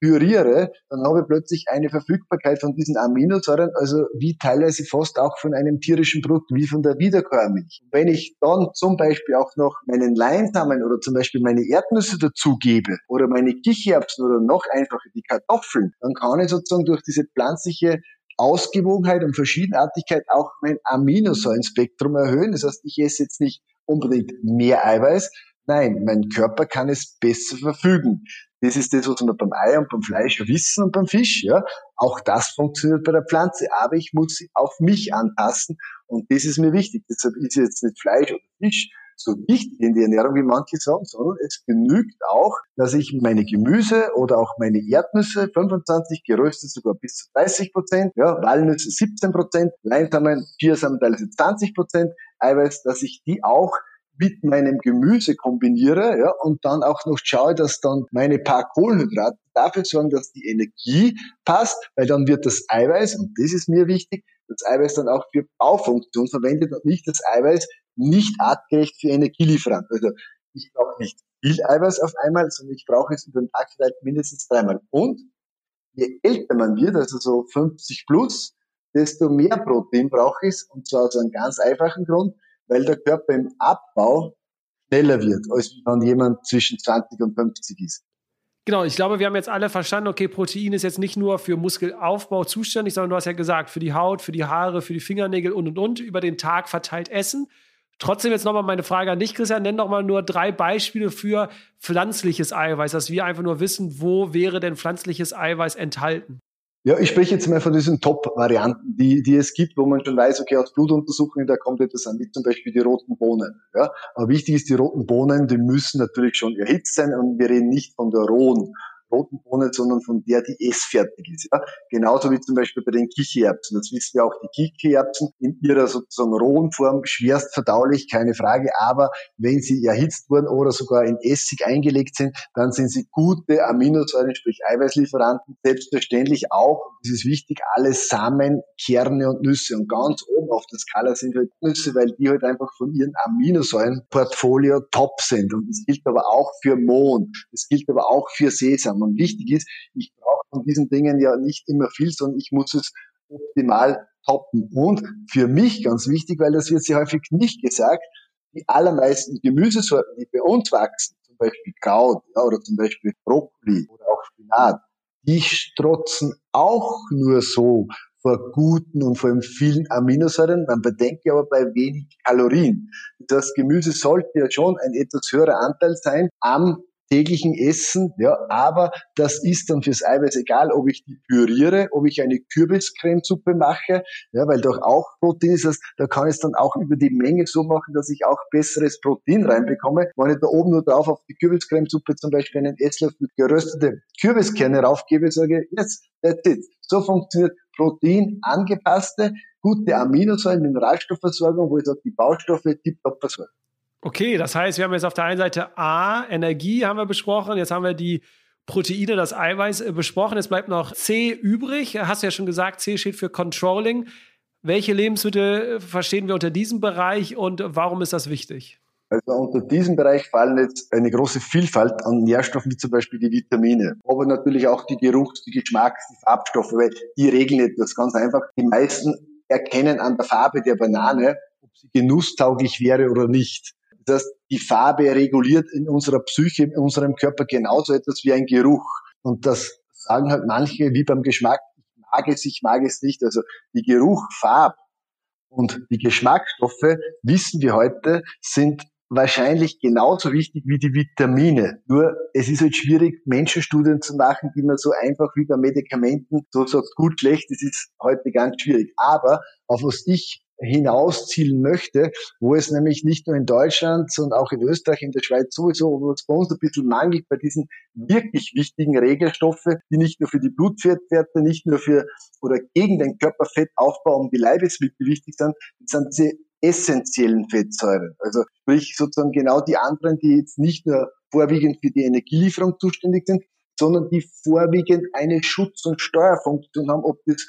püriere, dann habe ich plötzlich eine Verfügbarkeit von diesen Aminosäuren, also wie teilweise fast auch von einem tierischen Produkt, wie von der Wiederkäuermilch. Wenn ich dann zum Beispiel auch noch meinen Leinsamen oder zum Beispiel meine Erdnüsse dazugebe oder meine Kichererbsen oder noch einfacher die Kartoffeln, dann kann ich sozusagen durch diese pflanzliche Ausgewogenheit und Verschiedenartigkeit auch mein Aminosäurenspektrum erhöhen. Das heißt, ich esse jetzt nicht unbedingt mehr Eiweiß. Nein, mein Körper kann es besser verfügen. Das ist das, was wir beim Ei und beim Fleisch wissen und beim Fisch. Ja. Auch das funktioniert bei der Pflanze, aber ich muss sie auf mich anpassen und das ist mir wichtig. Deshalb ist jetzt nicht Fleisch oder Fisch so wichtig in die Ernährung, wie manche sagen, sondern es genügt auch, dass ich meine Gemüse oder auch meine Erdnüsse 25, geröstet sogar bis zu 30 Prozent, ja, Walnüsse 17 Prozent, Leinsamen, Chiasamen teilweise 20 Prozent, Eiweiß, dass ich die auch mit meinem Gemüse kombiniere ja, und dann auch noch schaue, dass dann meine paar Kohlenhydrate dafür sorgen, dass die Energie passt, weil dann wird das Eiweiß, und das ist mir wichtig, das Eiweiß dann auch für Baufunktion verwendet und nicht das Eiweiß nicht artgerecht für Energielieferant. Also ich brauche nicht viel Eiweiß auf einmal, sondern ich brauche es über den Tag vielleicht mindestens dreimal. Und je älter man wird, also so 50 plus, desto mehr Protein brauche ich, und zwar aus einem ganz einfachen Grund, weil der Körper im Abbau schneller wird, als wenn jemand zwischen 20 und 50 ist. Genau, ich glaube, wir haben jetzt alle verstanden, okay, Protein ist jetzt nicht nur für Muskelaufbau zuständig, sondern du hast ja gesagt, für die Haut, für die Haare, für die Fingernägel und und und, über den Tag verteilt essen. Trotzdem jetzt nochmal meine Frage an dich, Christian. Nenn doch mal nur drei Beispiele für pflanzliches Eiweiß, dass wir einfach nur wissen, wo wäre denn pflanzliches Eiweiß enthalten? Ja, ich spreche jetzt mal von diesen Top-Varianten, die, die es gibt, wo man schon weiß, okay, aus Blutuntersuchungen, da kommt etwas an, wie zum Beispiel die roten Bohnen. Ja, aber wichtig ist, die roten Bohnen, die müssen natürlich schon erhitzt sein und wir reden nicht von der rohen roten Bohne, sondern von der, die essfertig ist. Ja? Genauso wie zum Beispiel bei den Kichererbsen. Das wissen wir auch, die Kichererbsen in ihrer sozusagen rohen Form schwerst verdaulich, keine Frage. Aber wenn sie erhitzt wurden oder sogar in Essig eingelegt sind, dann sind sie gute Aminosäuren, sprich Eiweißlieferanten. Selbstverständlich auch, das ist wichtig, alle Samen, Kerne und Nüsse. Und ganz oben auf der Skala sind halt Nüsse, weil die halt einfach von ihren Aminosäurenportfolio top sind. Und das gilt aber auch für Mohn. Das gilt aber auch für Sesam haben. Und wichtig ist, ich brauche von diesen Dingen ja nicht immer viel, sondern ich muss es optimal toppen. Und für mich ganz wichtig, weil das wird sehr häufig nicht gesagt, die allermeisten Gemüsesorten, die bei uns wachsen, zum Beispiel Kraut ja, oder zum Beispiel Brokkoli oder auch Spinat, die strotzen auch nur so vor guten und vor allem vielen Aminosäuren. Man bedenke aber bei wenig Kalorien. Das Gemüse sollte ja schon ein etwas höherer Anteil sein am täglichen Essen, ja, aber das ist dann fürs Eiweiß egal, ob ich die püriere, ob ich eine Kürbiscremesuppe mache, ja, weil doch auch Protein ist, das, da kann ich es dann auch über die Menge so machen, dass ich auch besseres Protein reinbekomme. Wenn ich da oben nur drauf auf die Kürbiscremesuppe zum Beispiel einen Esslöffel geröstete Kürbiskerne raufgebe, sage yes, that's it. So funktioniert Protein angepasste, gute Aminosäuren, Mineralstoffversorgung, wo ich sage, die Baustoffe tiptop versorgen. Okay, das heißt, wir haben jetzt auf der einen Seite A, Energie haben wir besprochen, jetzt haben wir die Proteine, das Eiweiß äh, besprochen. Es bleibt noch C übrig. Hast du ja schon gesagt, C steht für Controlling. Welche Lebensmittel verstehen wir unter diesem Bereich und warum ist das wichtig? Also unter diesem Bereich fallen jetzt eine große Vielfalt an Nährstoffen, wie zum Beispiel die Vitamine, aber natürlich auch die Geruchs-, die Geschmacks-, die Farbstoffe, weil die regeln etwas ganz einfach. Die meisten erkennen an der Farbe der Banane, ob sie genusstauglich wäre oder nicht dass die Farbe reguliert in unserer Psyche, in unserem Körper genauso etwas wie ein Geruch. Und das sagen halt manche wie beim Geschmack, ich mag es, ich mag es nicht. Also die Geruch, Farb und die Geschmacksstoffe, wissen wir heute, sind wahrscheinlich genauso wichtig wie die Vitamine. Nur es ist halt schwierig, Menschenstudien zu machen, die man so einfach wie bei Medikamenten so sagt, gut, schlecht, das ist heute ganz schwierig. Aber auf was ich hinauszielen möchte, wo es nämlich nicht nur in Deutschland, sondern auch in Österreich, in der Schweiz sowieso, wo es bei uns ein bisschen mangelt bei diesen wirklich wichtigen Regelstoffe, die nicht nur für die Blutfettwerte, nicht nur für oder gegen den Körperfettaufbau und die Leibesmittel wichtig sind, sind diese essentiellen Fettsäuren. Also sprich sozusagen genau die anderen, die jetzt nicht nur vorwiegend für die Energielieferung zuständig sind, sondern die vorwiegend eine Schutz- und Steuerfunktion haben, ob das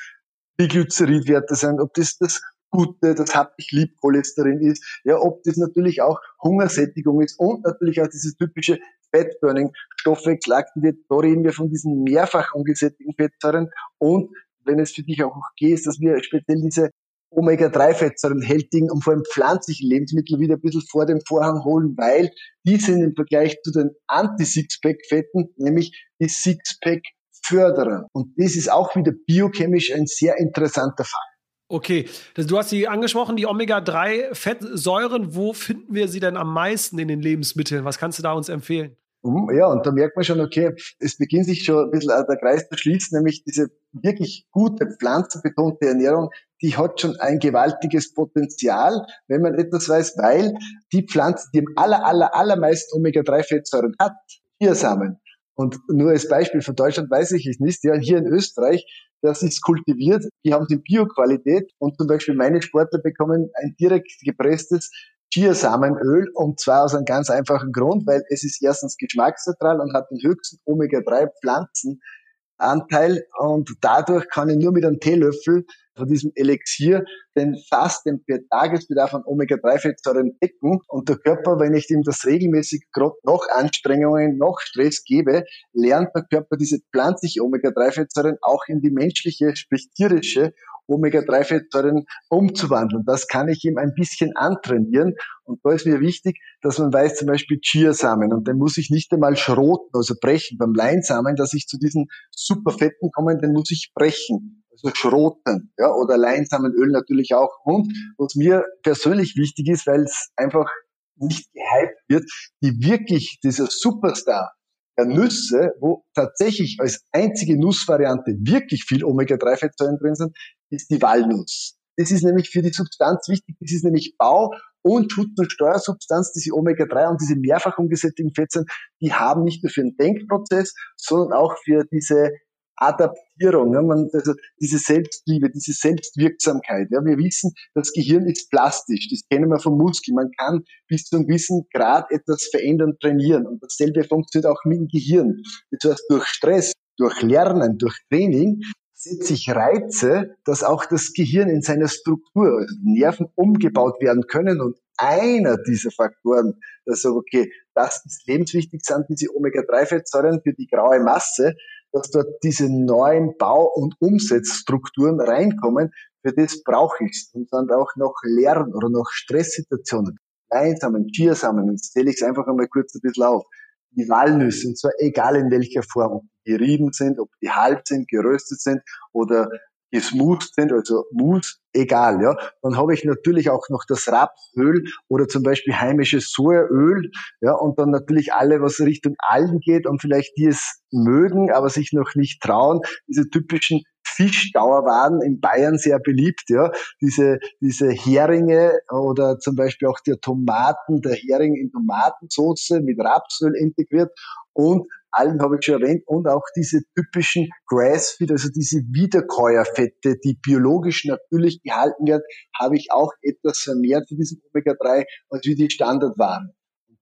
die Glyceridwerte sind, ob das das gute, das haptisch lieb Cholesterin ist, ja, ob das natürlich auch Hungersättigung ist und natürlich auch dieses typische Fatburning Stoffwechselakten wird. Da reden wir von diesen mehrfach ungesättigten Fettsäuren und wenn es für dich auch geht, dass wir speziell diese Omega-3-Fettsäuren hältigen und vor allem pflanzlichen Lebensmittel wieder ein bisschen vor dem Vorhang holen, weil die sind im Vergleich zu den Anti-Sixpack-Fetten, nämlich die Sixpack-Förderer. Und das ist auch wieder biochemisch ein sehr interessanter Fall. Okay, du hast sie angesprochen, die Omega-3-Fettsäuren. Wo finden wir sie denn am meisten in den Lebensmitteln? Was kannst du da uns empfehlen? Mhm, ja, und da merkt man schon, okay, es beginnt sich schon ein bisschen der Kreis zu schließen, nämlich diese wirklich gute pflanzenbetonte Ernährung, die hat schon ein gewaltiges Potenzial, wenn man etwas weiß, weil die Pflanze, die am aller, aller, allermeisten Omega-3-Fettsäuren hat, Chiasamen. Und nur als Beispiel von Deutschland weiß ich es nicht, ja, hier in Österreich, das ist kultiviert, die haben die Bioqualität und zum Beispiel meine Sportler bekommen ein direkt gepresstes Chiasamenöl und zwar aus einem ganz einfachen Grund, weil es ist erstens geschmacksneutral und hat den höchsten Omega-3-Pflanzenanteil und dadurch kann ich nur mit einem Teelöffel von diesem Elixier den fast den Tagesbedarf an Omega-3-Fettsäuren decken und der Körper, wenn ich ihm das regelmäßig gerade noch Anstrengungen, noch Stress gebe, lernt der Körper diese pflanzliche Omega-3-Fettsäuren auch in die menschliche, sprich tierische Omega-3-Fettsäuren umzuwandeln. Das kann ich ihm ein bisschen antrainieren. Und da ist mir wichtig, dass man weiß, zum Beispiel Chiasamen. Und den muss ich nicht einmal schroten, also brechen. Beim Leinsamen, dass ich zu diesen Superfetten komme, den muss ich brechen. Also schroten, ja, oder Leinsamenöl natürlich auch. Und was mir persönlich wichtig ist, weil es einfach nicht gehypt wird, die wirklich dieser Superstar der Nüsse, wo tatsächlich als einzige Nussvariante wirklich viel Omega-3-Fettsäuren drin sind, ist die Walnuss. Das ist nämlich für die Substanz wichtig. Das ist nämlich Bau- und Schutz- und Steuersubstanz, diese Omega-3 und diese mehrfach umgesättigten Fettsäuren, die haben nicht nur für den Denkprozess, sondern auch für diese Adaptierung, ja, man, also diese Selbstliebe, diese Selbstwirksamkeit. Ja, wir wissen, das Gehirn ist plastisch, das kennen wir vom Muskel. Man kann bis zu einem gewissen Grad etwas verändern, trainieren. Und dasselbe funktioniert auch mit dem Gehirn. Das heißt, durch Stress, durch Lernen, durch Training setze ich Reize, dass auch das Gehirn in seiner Struktur, also Nerven umgebaut werden können und einer dieser Faktoren, dass so, okay, das ist lebenswichtig, sind diese Omega-3-Fettsäuren für die graue Masse, dass dort diese neuen Bau- und Umsetzstrukturen reinkommen. Für das brauche ich es. Und dann auch noch Lern- oder noch Stresssituationen. Leinsamen, Chiasamen, jetzt zähle ich es einfach einmal kurz ein bisschen auf. Die Walnüsse, und zwar egal in welcher Form, ob die gerieben sind, ob die halb sind, geröstet sind oder gesmoothed sind, also Mousse, egal, ja. Dann habe ich natürlich auch noch das Rapsöl oder zum Beispiel heimisches Sojaöl, ja, und dann natürlich alle, was Richtung Algen geht und vielleicht die es mögen, aber sich noch nicht trauen, diese typischen Fischdauerwaren in Bayern sehr beliebt, ja. Diese, diese Heringe oder zum Beispiel auch der Tomaten, der Hering in Tomatensauce mit Rapsöl integriert und allen habe ich schon erwähnt, und auch diese typischen Grassfeed, also diese Wiederkäuerfette, die biologisch natürlich gehalten werden, habe ich auch etwas vermehrt von diesem Omega-3, als wie die Standardwaren.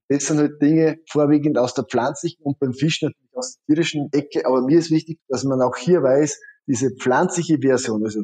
Das sind halt Dinge vorwiegend aus der pflanzlichen und beim Fisch natürlich aus der tierischen Ecke. Aber mir ist wichtig, dass man auch hier weiß, diese pflanzliche Version, also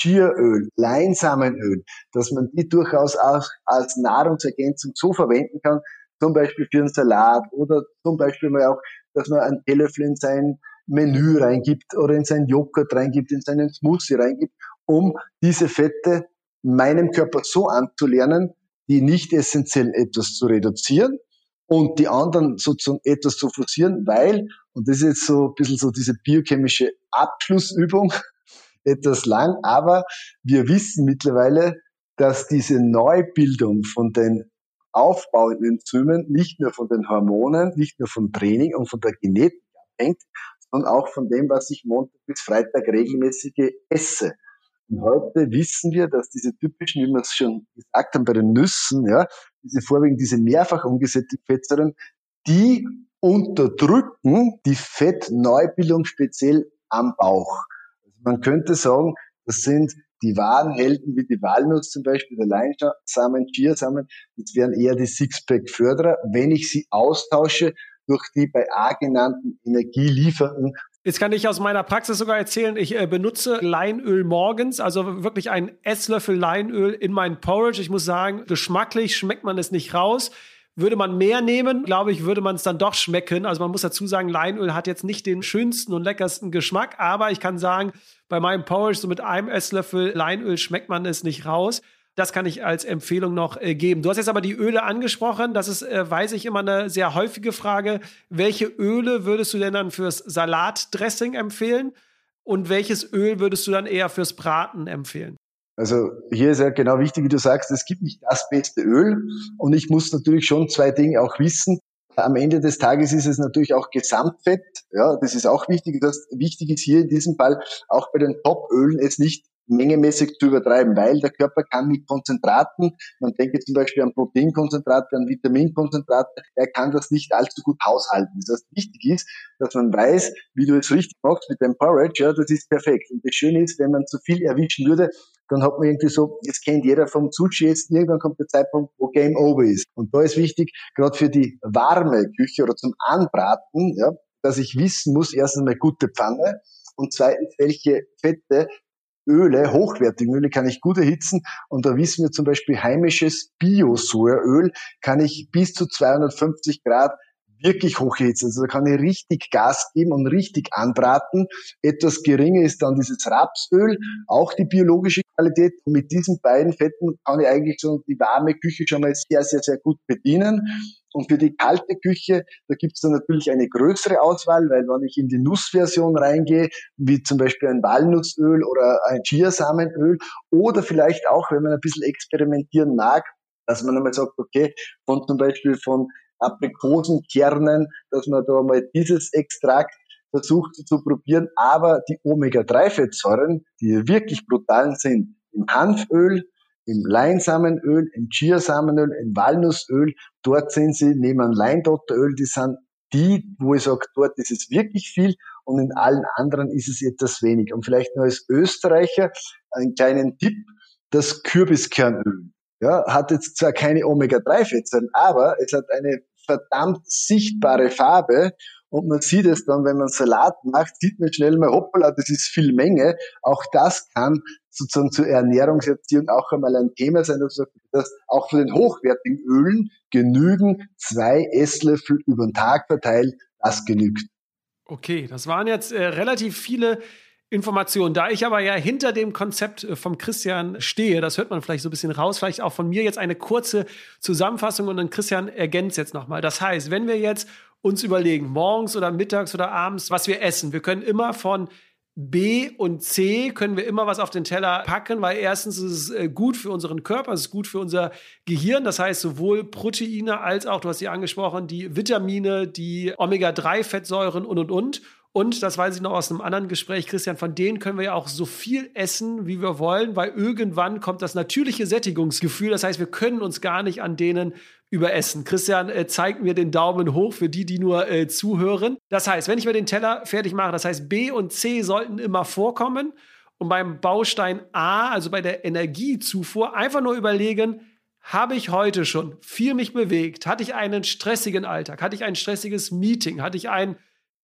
Chiaöl, Leinsamenöl, dass man die durchaus auch als Nahrungsergänzung so verwenden kann, zum Beispiel für einen Salat oder zum Beispiel mal auch dass man einen Teelöffel in sein Menü reingibt oder in seinen Joghurt reingibt, in seinen Smoothie reingibt, um diese Fette meinem Körper so anzulernen, die nicht essentiellen etwas zu reduzieren und die anderen sozusagen etwas zu forcieren, weil, und das ist jetzt so ein bisschen so diese biochemische Abschlussübung, (laughs) etwas lang, aber wir wissen mittlerweile, dass diese Neubildung von den aufbauenden Enzymen nicht nur von den Hormonen, nicht nur vom Training und von der Genetik abhängt, sondern auch von dem, was ich Montag bis Freitag regelmäßig esse. Und heute wissen wir, dass diese typischen, wie wir es schon gesagt haben, bei den Nüssen, ja, diese vorwiegend diese mehrfach umgesättigten Fettsäuren, die unterdrücken die Fettneubildung speziell am Bauch. Also man könnte sagen, das sind die wahren Helden wie die Walnuss zum Beispiel, der Leinsamen, Chiasamen, das wären eher die Sixpack-Förderer, wenn ich sie austausche durch die bei A genannten energieliefernden Jetzt kann ich aus meiner Praxis sogar erzählen, ich äh, benutze Leinöl morgens, also wirklich ein Esslöffel Leinöl in meinen Porridge. Ich muss sagen, geschmacklich schmeckt man es nicht raus. Würde man mehr nehmen, glaube ich, würde man es dann doch schmecken. Also man muss dazu sagen, Leinöl hat jetzt nicht den schönsten und leckersten Geschmack, aber ich kann sagen, bei meinem Porridge so mit einem Esslöffel Leinöl schmeckt man es nicht raus. Das kann ich als Empfehlung noch äh, geben. Du hast jetzt aber die Öle angesprochen. Das ist, äh, weiß ich, immer eine sehr häufige Frage. Welche Öle würdest du denn dann fürs Salatdressing empfehlen? Und welches Öl würdest du dann eher fürs Braten empfehlen? Also hier ist ja genau wichtig, wie du sagst, es gibt nicht das beste Öl und ich muss natürlich schon zwei Dinge auch wissen. Am Ende des Tages ist es natürlich auch Gesamtfett. Ja, das ist auch wichtig. Das wichtig ist hier in diesem Fall auch bei den Topölen es nicht mengemäßig zu übertreiben, weil der Körper kann mit Konzentraten, man denke zum Beispiel an Proteinkonzentrate, an Vitaminkonzentrate, er kann das nicht allzu gut haushalten. Das heißt, wichtig ist, dass man weiß, wie du es richtig machst mit dem Porridge, ja, das ist perfekt. Und das Schöne ist, wenn man zu viel erwischen würde, dann hat man irgendwie so, jetzt kennt jeder vom Sushi jetzt, irgendwann kommt der Zeitpunkt, wo Game Over ist. Und da ist wichtig, gerade für die warme Küche oder zum Anbraten, ja, dass ich wissen muss, erstens mal gute Pfanne und zweitens, welche Fette Öle, hochwertige Öle kann ich gut erhitzen. Und da wissen wir zum Beispiel heimisches Bio-Sojaöl kann ich bis zu 250 Grad wirklich hoch erhitzen. Also da kann ich richtig Gas geben und richtig anbraten. Etwas geringer ist dann dieses Rapsöl, auch die biologische Qualität. Und mit diesen beiden Fetten kann ich eigentlich so die warme Küche schon mal sehr, sehr, sehr gut bedienen. Und für die kalte Küche, da gibt es dann natürlich eine größere Auswahl, weil wenn ich in die Nussversion reingehe, wie zum Beispiel ein Walnussöl oder ein Chiasamenöl, oder vielleicht auch, wenn man ein bisschen experimentieren mag, dass man einmal sagt, okay, von zum Beispiel von Aprikosenkernen, dass man da mal dieses Extrakt versucht zu probieren, aber die Omega-3-Fettsäuren, die wirklich brutal sind, im Hanföl, im Leinsamenöl, im Chiasamenöl, im Walnussöl, dort sind sie neben Leindotteröl, die sind die, wo ich sage, dort ist es wirklich viel und in allen anderen ist es etwas wenig. Und vielleicht nur als Österreicher einen kleinen Tipp, das Kürbiskernöl. Ja, hat jetzt zwar keine Omega-3-Fettsäuren, aber es hat eine verdammt sichtbare Farbe und man sieht es dann, wenn man Salat macht, sieht man schnell mal, hoppala, das ist viel Menge. Auch das kann sozusagen zur Ernährungserziehung auch einmal ein Thema sein, dass auch für den hochwertigen Ölen genügen zwei Esslöffel über den Tag verteilt, das genügt. Okay, das waren jetzt äh, relativ viele Informationen. Da ich aber ja hinter dem Konzept äh, vom Christian stehe, das hört man vielleicht so ein bisschen raus, vielleicht auch von mir jetzt eine kurze Zusammenfassung und dann Christian ergänzt jetzt nochmal. Das heißt, wenn wir jetzt uns überlegen, morgens oder mittags oder abends, was wir essen. Wir können immer von B und C können wir immer was auf den Teller packen, weil erstens ist es äh, gut für unseren Körper, es ist gut für unser Gehirn. Das heißt, sowohl Proteine als auch, du hast sie angesprochen, die Vitamine, die Omega-3-Fettsäuren und und und. Und das weiß ich noch aus einem anderen Gespräch, Christian, von denen können wir ja auch so viel essen, wie wir wollen, weil irgendwann kommt das natürliche Sättigungsgefühl. Das heißt, wir können uns gar nicht an denen über Essen. Christian äh, zeigt mir den Daumen hoch für die, die nur äh, zuhören. Das heißt, wenn ich mir den Teller fertig mache, das heißt, B und C sollten immer vorkommen. Und beim Baustein A, also bei der Energiezufuhr, einfach nur überlegen, habe ich heute schon viel mich bewegt? Hatte ich einen stressigen Alltag? Hatte ich ein stressiges Meeting? Hatte ich ein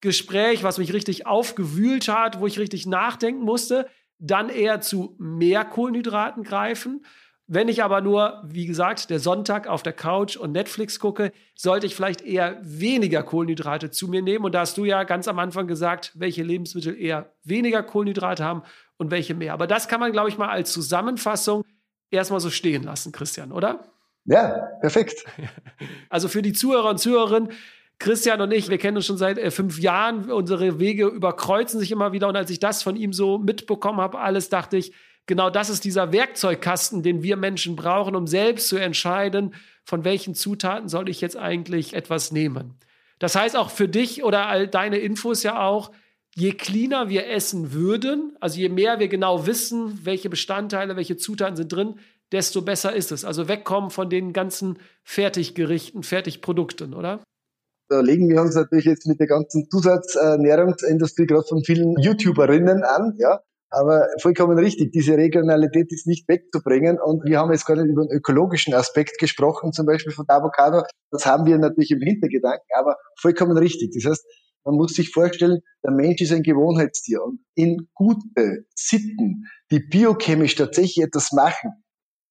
Gespräch, was mich richtig aufgewühlt hat, wo ich richtig nachdenken musste? Dann eher zu mehr Kohlenhydraten greifen. Wenn ich aber nur, wie gesagt, der Sonntag auf der Couch und Netflix gucke, sollte ich vielleicht eher weniger Kohlenhydrate zu mir nehmen. Und da hast du ja ganz am Anfang gesagt, welche Lebensmittel eher weniger Kohlenhydrate haben und welche mehr. Aber das kann man, glaube ich, mal als Zusammenfassung erstmal so stehen lassen, Christian, oder? Ja, perfekt. Also für die Zuhörer und Zuhörerinnen, Christian und ich, wir kennen uns schon seit äh, fünf Jahren. Unsere Wege überkreuzen sich immer wieder. Und als ich das von ihm so mitbekommen habe, alles dachte ich, Genau das ist dieser Werkzeugkasten, den wir Menschen brauchen, um selbst zu entscheiden, von welchen Zutaten soll ich jetzt eigentlich etwas nehmen. Das heißt auch für dich oder all deine Infos ja auch, je cleaner wir essen würden, also je mehr wir genau wissen, welche Bestandteile, welche Zutaten sind drin, desto besser ist es. Also wegkommen von den ganzen Fertiggerichten, Fertigprodukten, oder? Da legen wir uns natürlich jetzt mit der ganzen Zusatzernährungsindustrie gerade von vielen YouTuberinnen an, ja. Aber vollkommen richtig, diese Regionalität ist nicht wegzubringen. Und wir haben jetzt gerade über den ökologischen Aspekt gesprochen, zum Beispiel von der Avocado. Das haben wir natürlich im Hintergedanken, aber vollkommen richtig. Das heißt, man muss sich vorstellen, der Mensch ist ein Gewohnheitstier und in gute Sitten, die biochemisch tatsächlich etwas machen,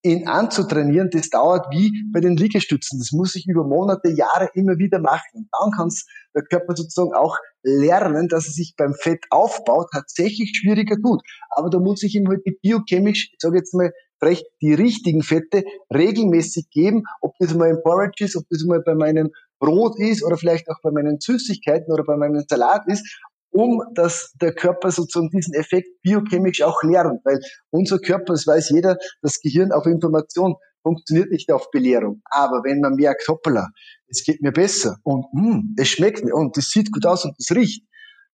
ihn anzutrainieren, das dauert wie bei den Liegestützen. Das muss ich über Monate, Jahre immer wieder machen. Und dann kann der Körper sozusagen auch lernen, dass er sich beim Fettaufbau tatsächlich schwieriger tut. Aber da muss ich ihm halt biochemisch, ich sage jetzt mal frech, die richtigen Fette regelmäßig geben, ob das mal im Porridge ist, ob das mal bei meinem Brot ist oder vielleicht auch bei meinen Süßigkeiten oder bei meinem Salat ist um dass der Körper sozusagen diesen Effekt biochemisch auch lernt. Weil unser Körper, das weiß jeder, das Gehirn auf Information funktioniert nicht auf Belehrung. Aber wenn man merkt, hoppala, es geht mir besser und mh, hm, es schmeckt mir und es sieht gut aus und es riecht,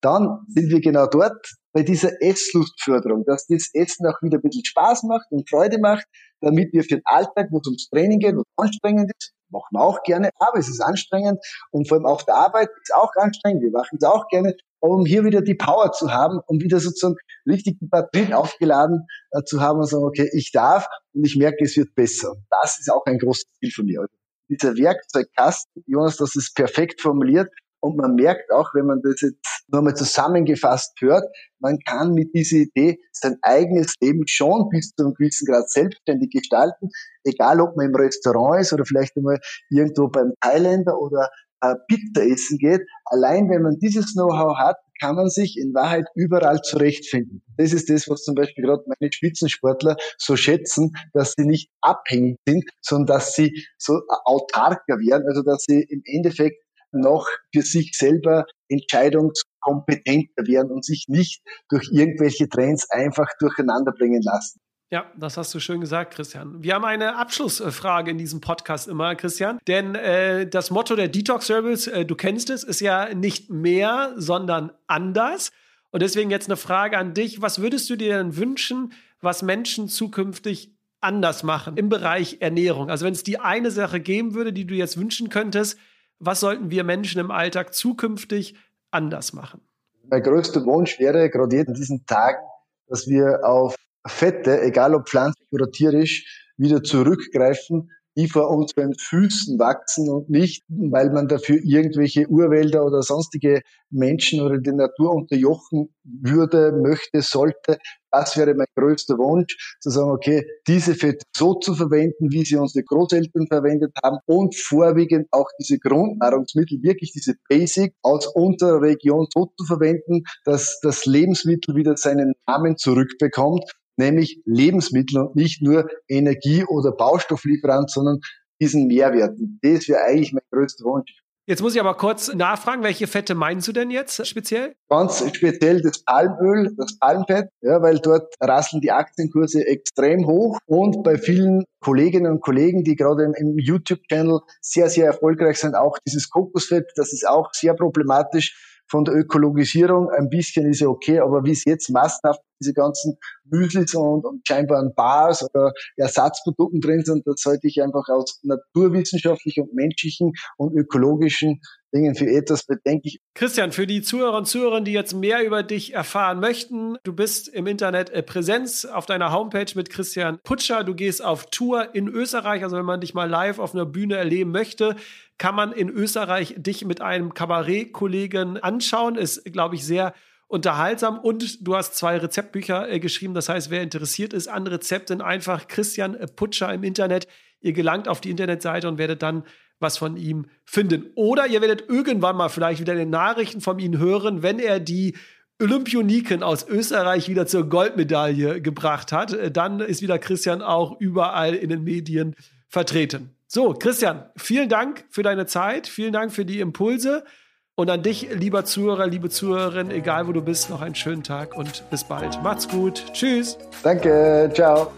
dann sind wir genau dort bei dieser Esslustförderung, dass das Essen auch wieder ein bisschen Spaß macht und Freude macht, damit wir für den Alltag, wo es ums Training geht, wo es anstrengend ist, machen wir auch gerne, aber es ist anstrengend und vor allem auf der Arbeit ist auch anstrengend, wir machen es auch gerne, um hier wieder die Power zu haben, um wieder sozusagen richtig die Batterien aufgeladen äh, zu haben und sagen, okay, ich darf und ich merke, es wird besser. Das ist auch ein großes Ziel von mir. Also dieser Werkzeugkasten, Jonas, das ist perfekt formuliert und man merkt auch, wenn man das jetzt nochmal zusammengefasst hört, man kann mit dieser Idee sein eigenes Leben schon bis zu einem gewissen Grad selbstständig gestalten, egal ob man im Restaurant ist oder vielleicht einmal irgendwo beim Thailänder oder äh, Pizza essen geht. Allein wenn man dieses Know-how hat, kann man sich in Wahrheit überall zurechtfinden. Das ist das, was zum Beispiel gerade meine Spitzensportler so schätzen, dass sie nicht abhängig sind, sondern dass sie so autarker werden, also dass sie im Endeffekt noch für sich selber entscheidungskompetenter werden und sich nicht durch irgendwelche Trends einfach durcheinander bringen lassen. Ja, das hast du schön gesagt, Christian. Wir haben eine Abschlussfrage in diesem Podcast immer, Christian. Denn äh, das Motto der Detox Service, äh, du kennst es, ist ja nicht mehr, sondern anders. Und deswegen jetzt eine Frage an dich. Was würdest du dir denn wünschen, was Menschen zukünftig anders machen im Bereich Ernährung? Also wenn es die eine Sache geben würde, die du jetzt wünschen könntest, was sollten wir Menschen im Alltag zukünftig anders machen? Mein größter Wunsch wäre gerade in diesen Tagen, dass wir auf Fette, egal ob pflanzlich oder tierisch, wieder zurückgreifen, die vor unseren Füßen wachsen und nicht, weil man dafür irgendwelche Urwälder oder sonstige Menschen oder die Natur unterjochen würde, möchte, sollte. Das wäre mein größter Wunsch, zu sagen, okay, diese Fette so zu verwenden, wie sie unsere Großeltern verwendet haben und vorwiegend auch diese Grundnahrungsmittel, wirklich diese Basic aus unserer Region so zu verwenden, dass das Lebensmittel wieder seinen Namen zurückbekommt nämlich Lebensmittel und nicht nur Energie- oder Baustofflieferant, sondern diesen Mehrwerten. Das wäre eigentlich mein größter Wunsch. Jetzt muss ich aber kurz nachfragen, welche Fette meinst du denn jetzt speziell? Ganz speziell das Palmöl, das Palmfett, ja, weil dort rasseln die Aktienkurse extrem hoch und bei vielen Kolleginnen und Kollegen, die gerade im, im YouTube-Channel sehr, sehr erfolgreich sind, auch dieses Kokosfett, das ist auch sehr problematisch von der Ökologisierung. Ein bisschen ist ja okay, aber wie es jetzt massenhaft diese ganzen Müslis und, und scheinbaren Bars oder Ersatzprodukten drin sind, das sollte ich einfach aus naturwissenschaftlichen und menschlichen und ökologischen Dingen für etwas bedenklich. Christian, für die Zuhörer und Zuhörerinnen, die jetzt mehr über dich erfahren möchten, du bist im Internet äh, Präsenz auf deiner Homepage mit Christian Putscher. Du gehst auf Tour in Österreich. Also wenn man dich mal live auf einer Bühne erleben möchte, kann man in Österreich dich mit einem Kabarettkollegen anschauen. Ist, glaube ich, sehr unterhaltsam und du hast zwei Rezeptbücher äh, geschrieben. Das heißt, wer interessiert ist an Rezepten, einfach Christian äh, Putscher im Internet. Ihr gelangt auf die Internetseite und werdet dann was von ihm finden. Oder ihr werdet irgendwann mal vielleicht wieder den Nachrichten von ihm hören, wenn er die Olympioniken aus Österreich wieder zur Goldmedaille gebracht hat. Äh, dann ist wieder Christian auch überall in den Medien vertreten. So, Christian, vielen Dank für deine Zeit, vielen Dank für die Impulse. Und an dich, lieber Zuhörer, liebe Zuhörerin, egal wo du bist, noch einen schönen Tag und bis bald. Macht's gut. Tschüss. Danke. Ciao.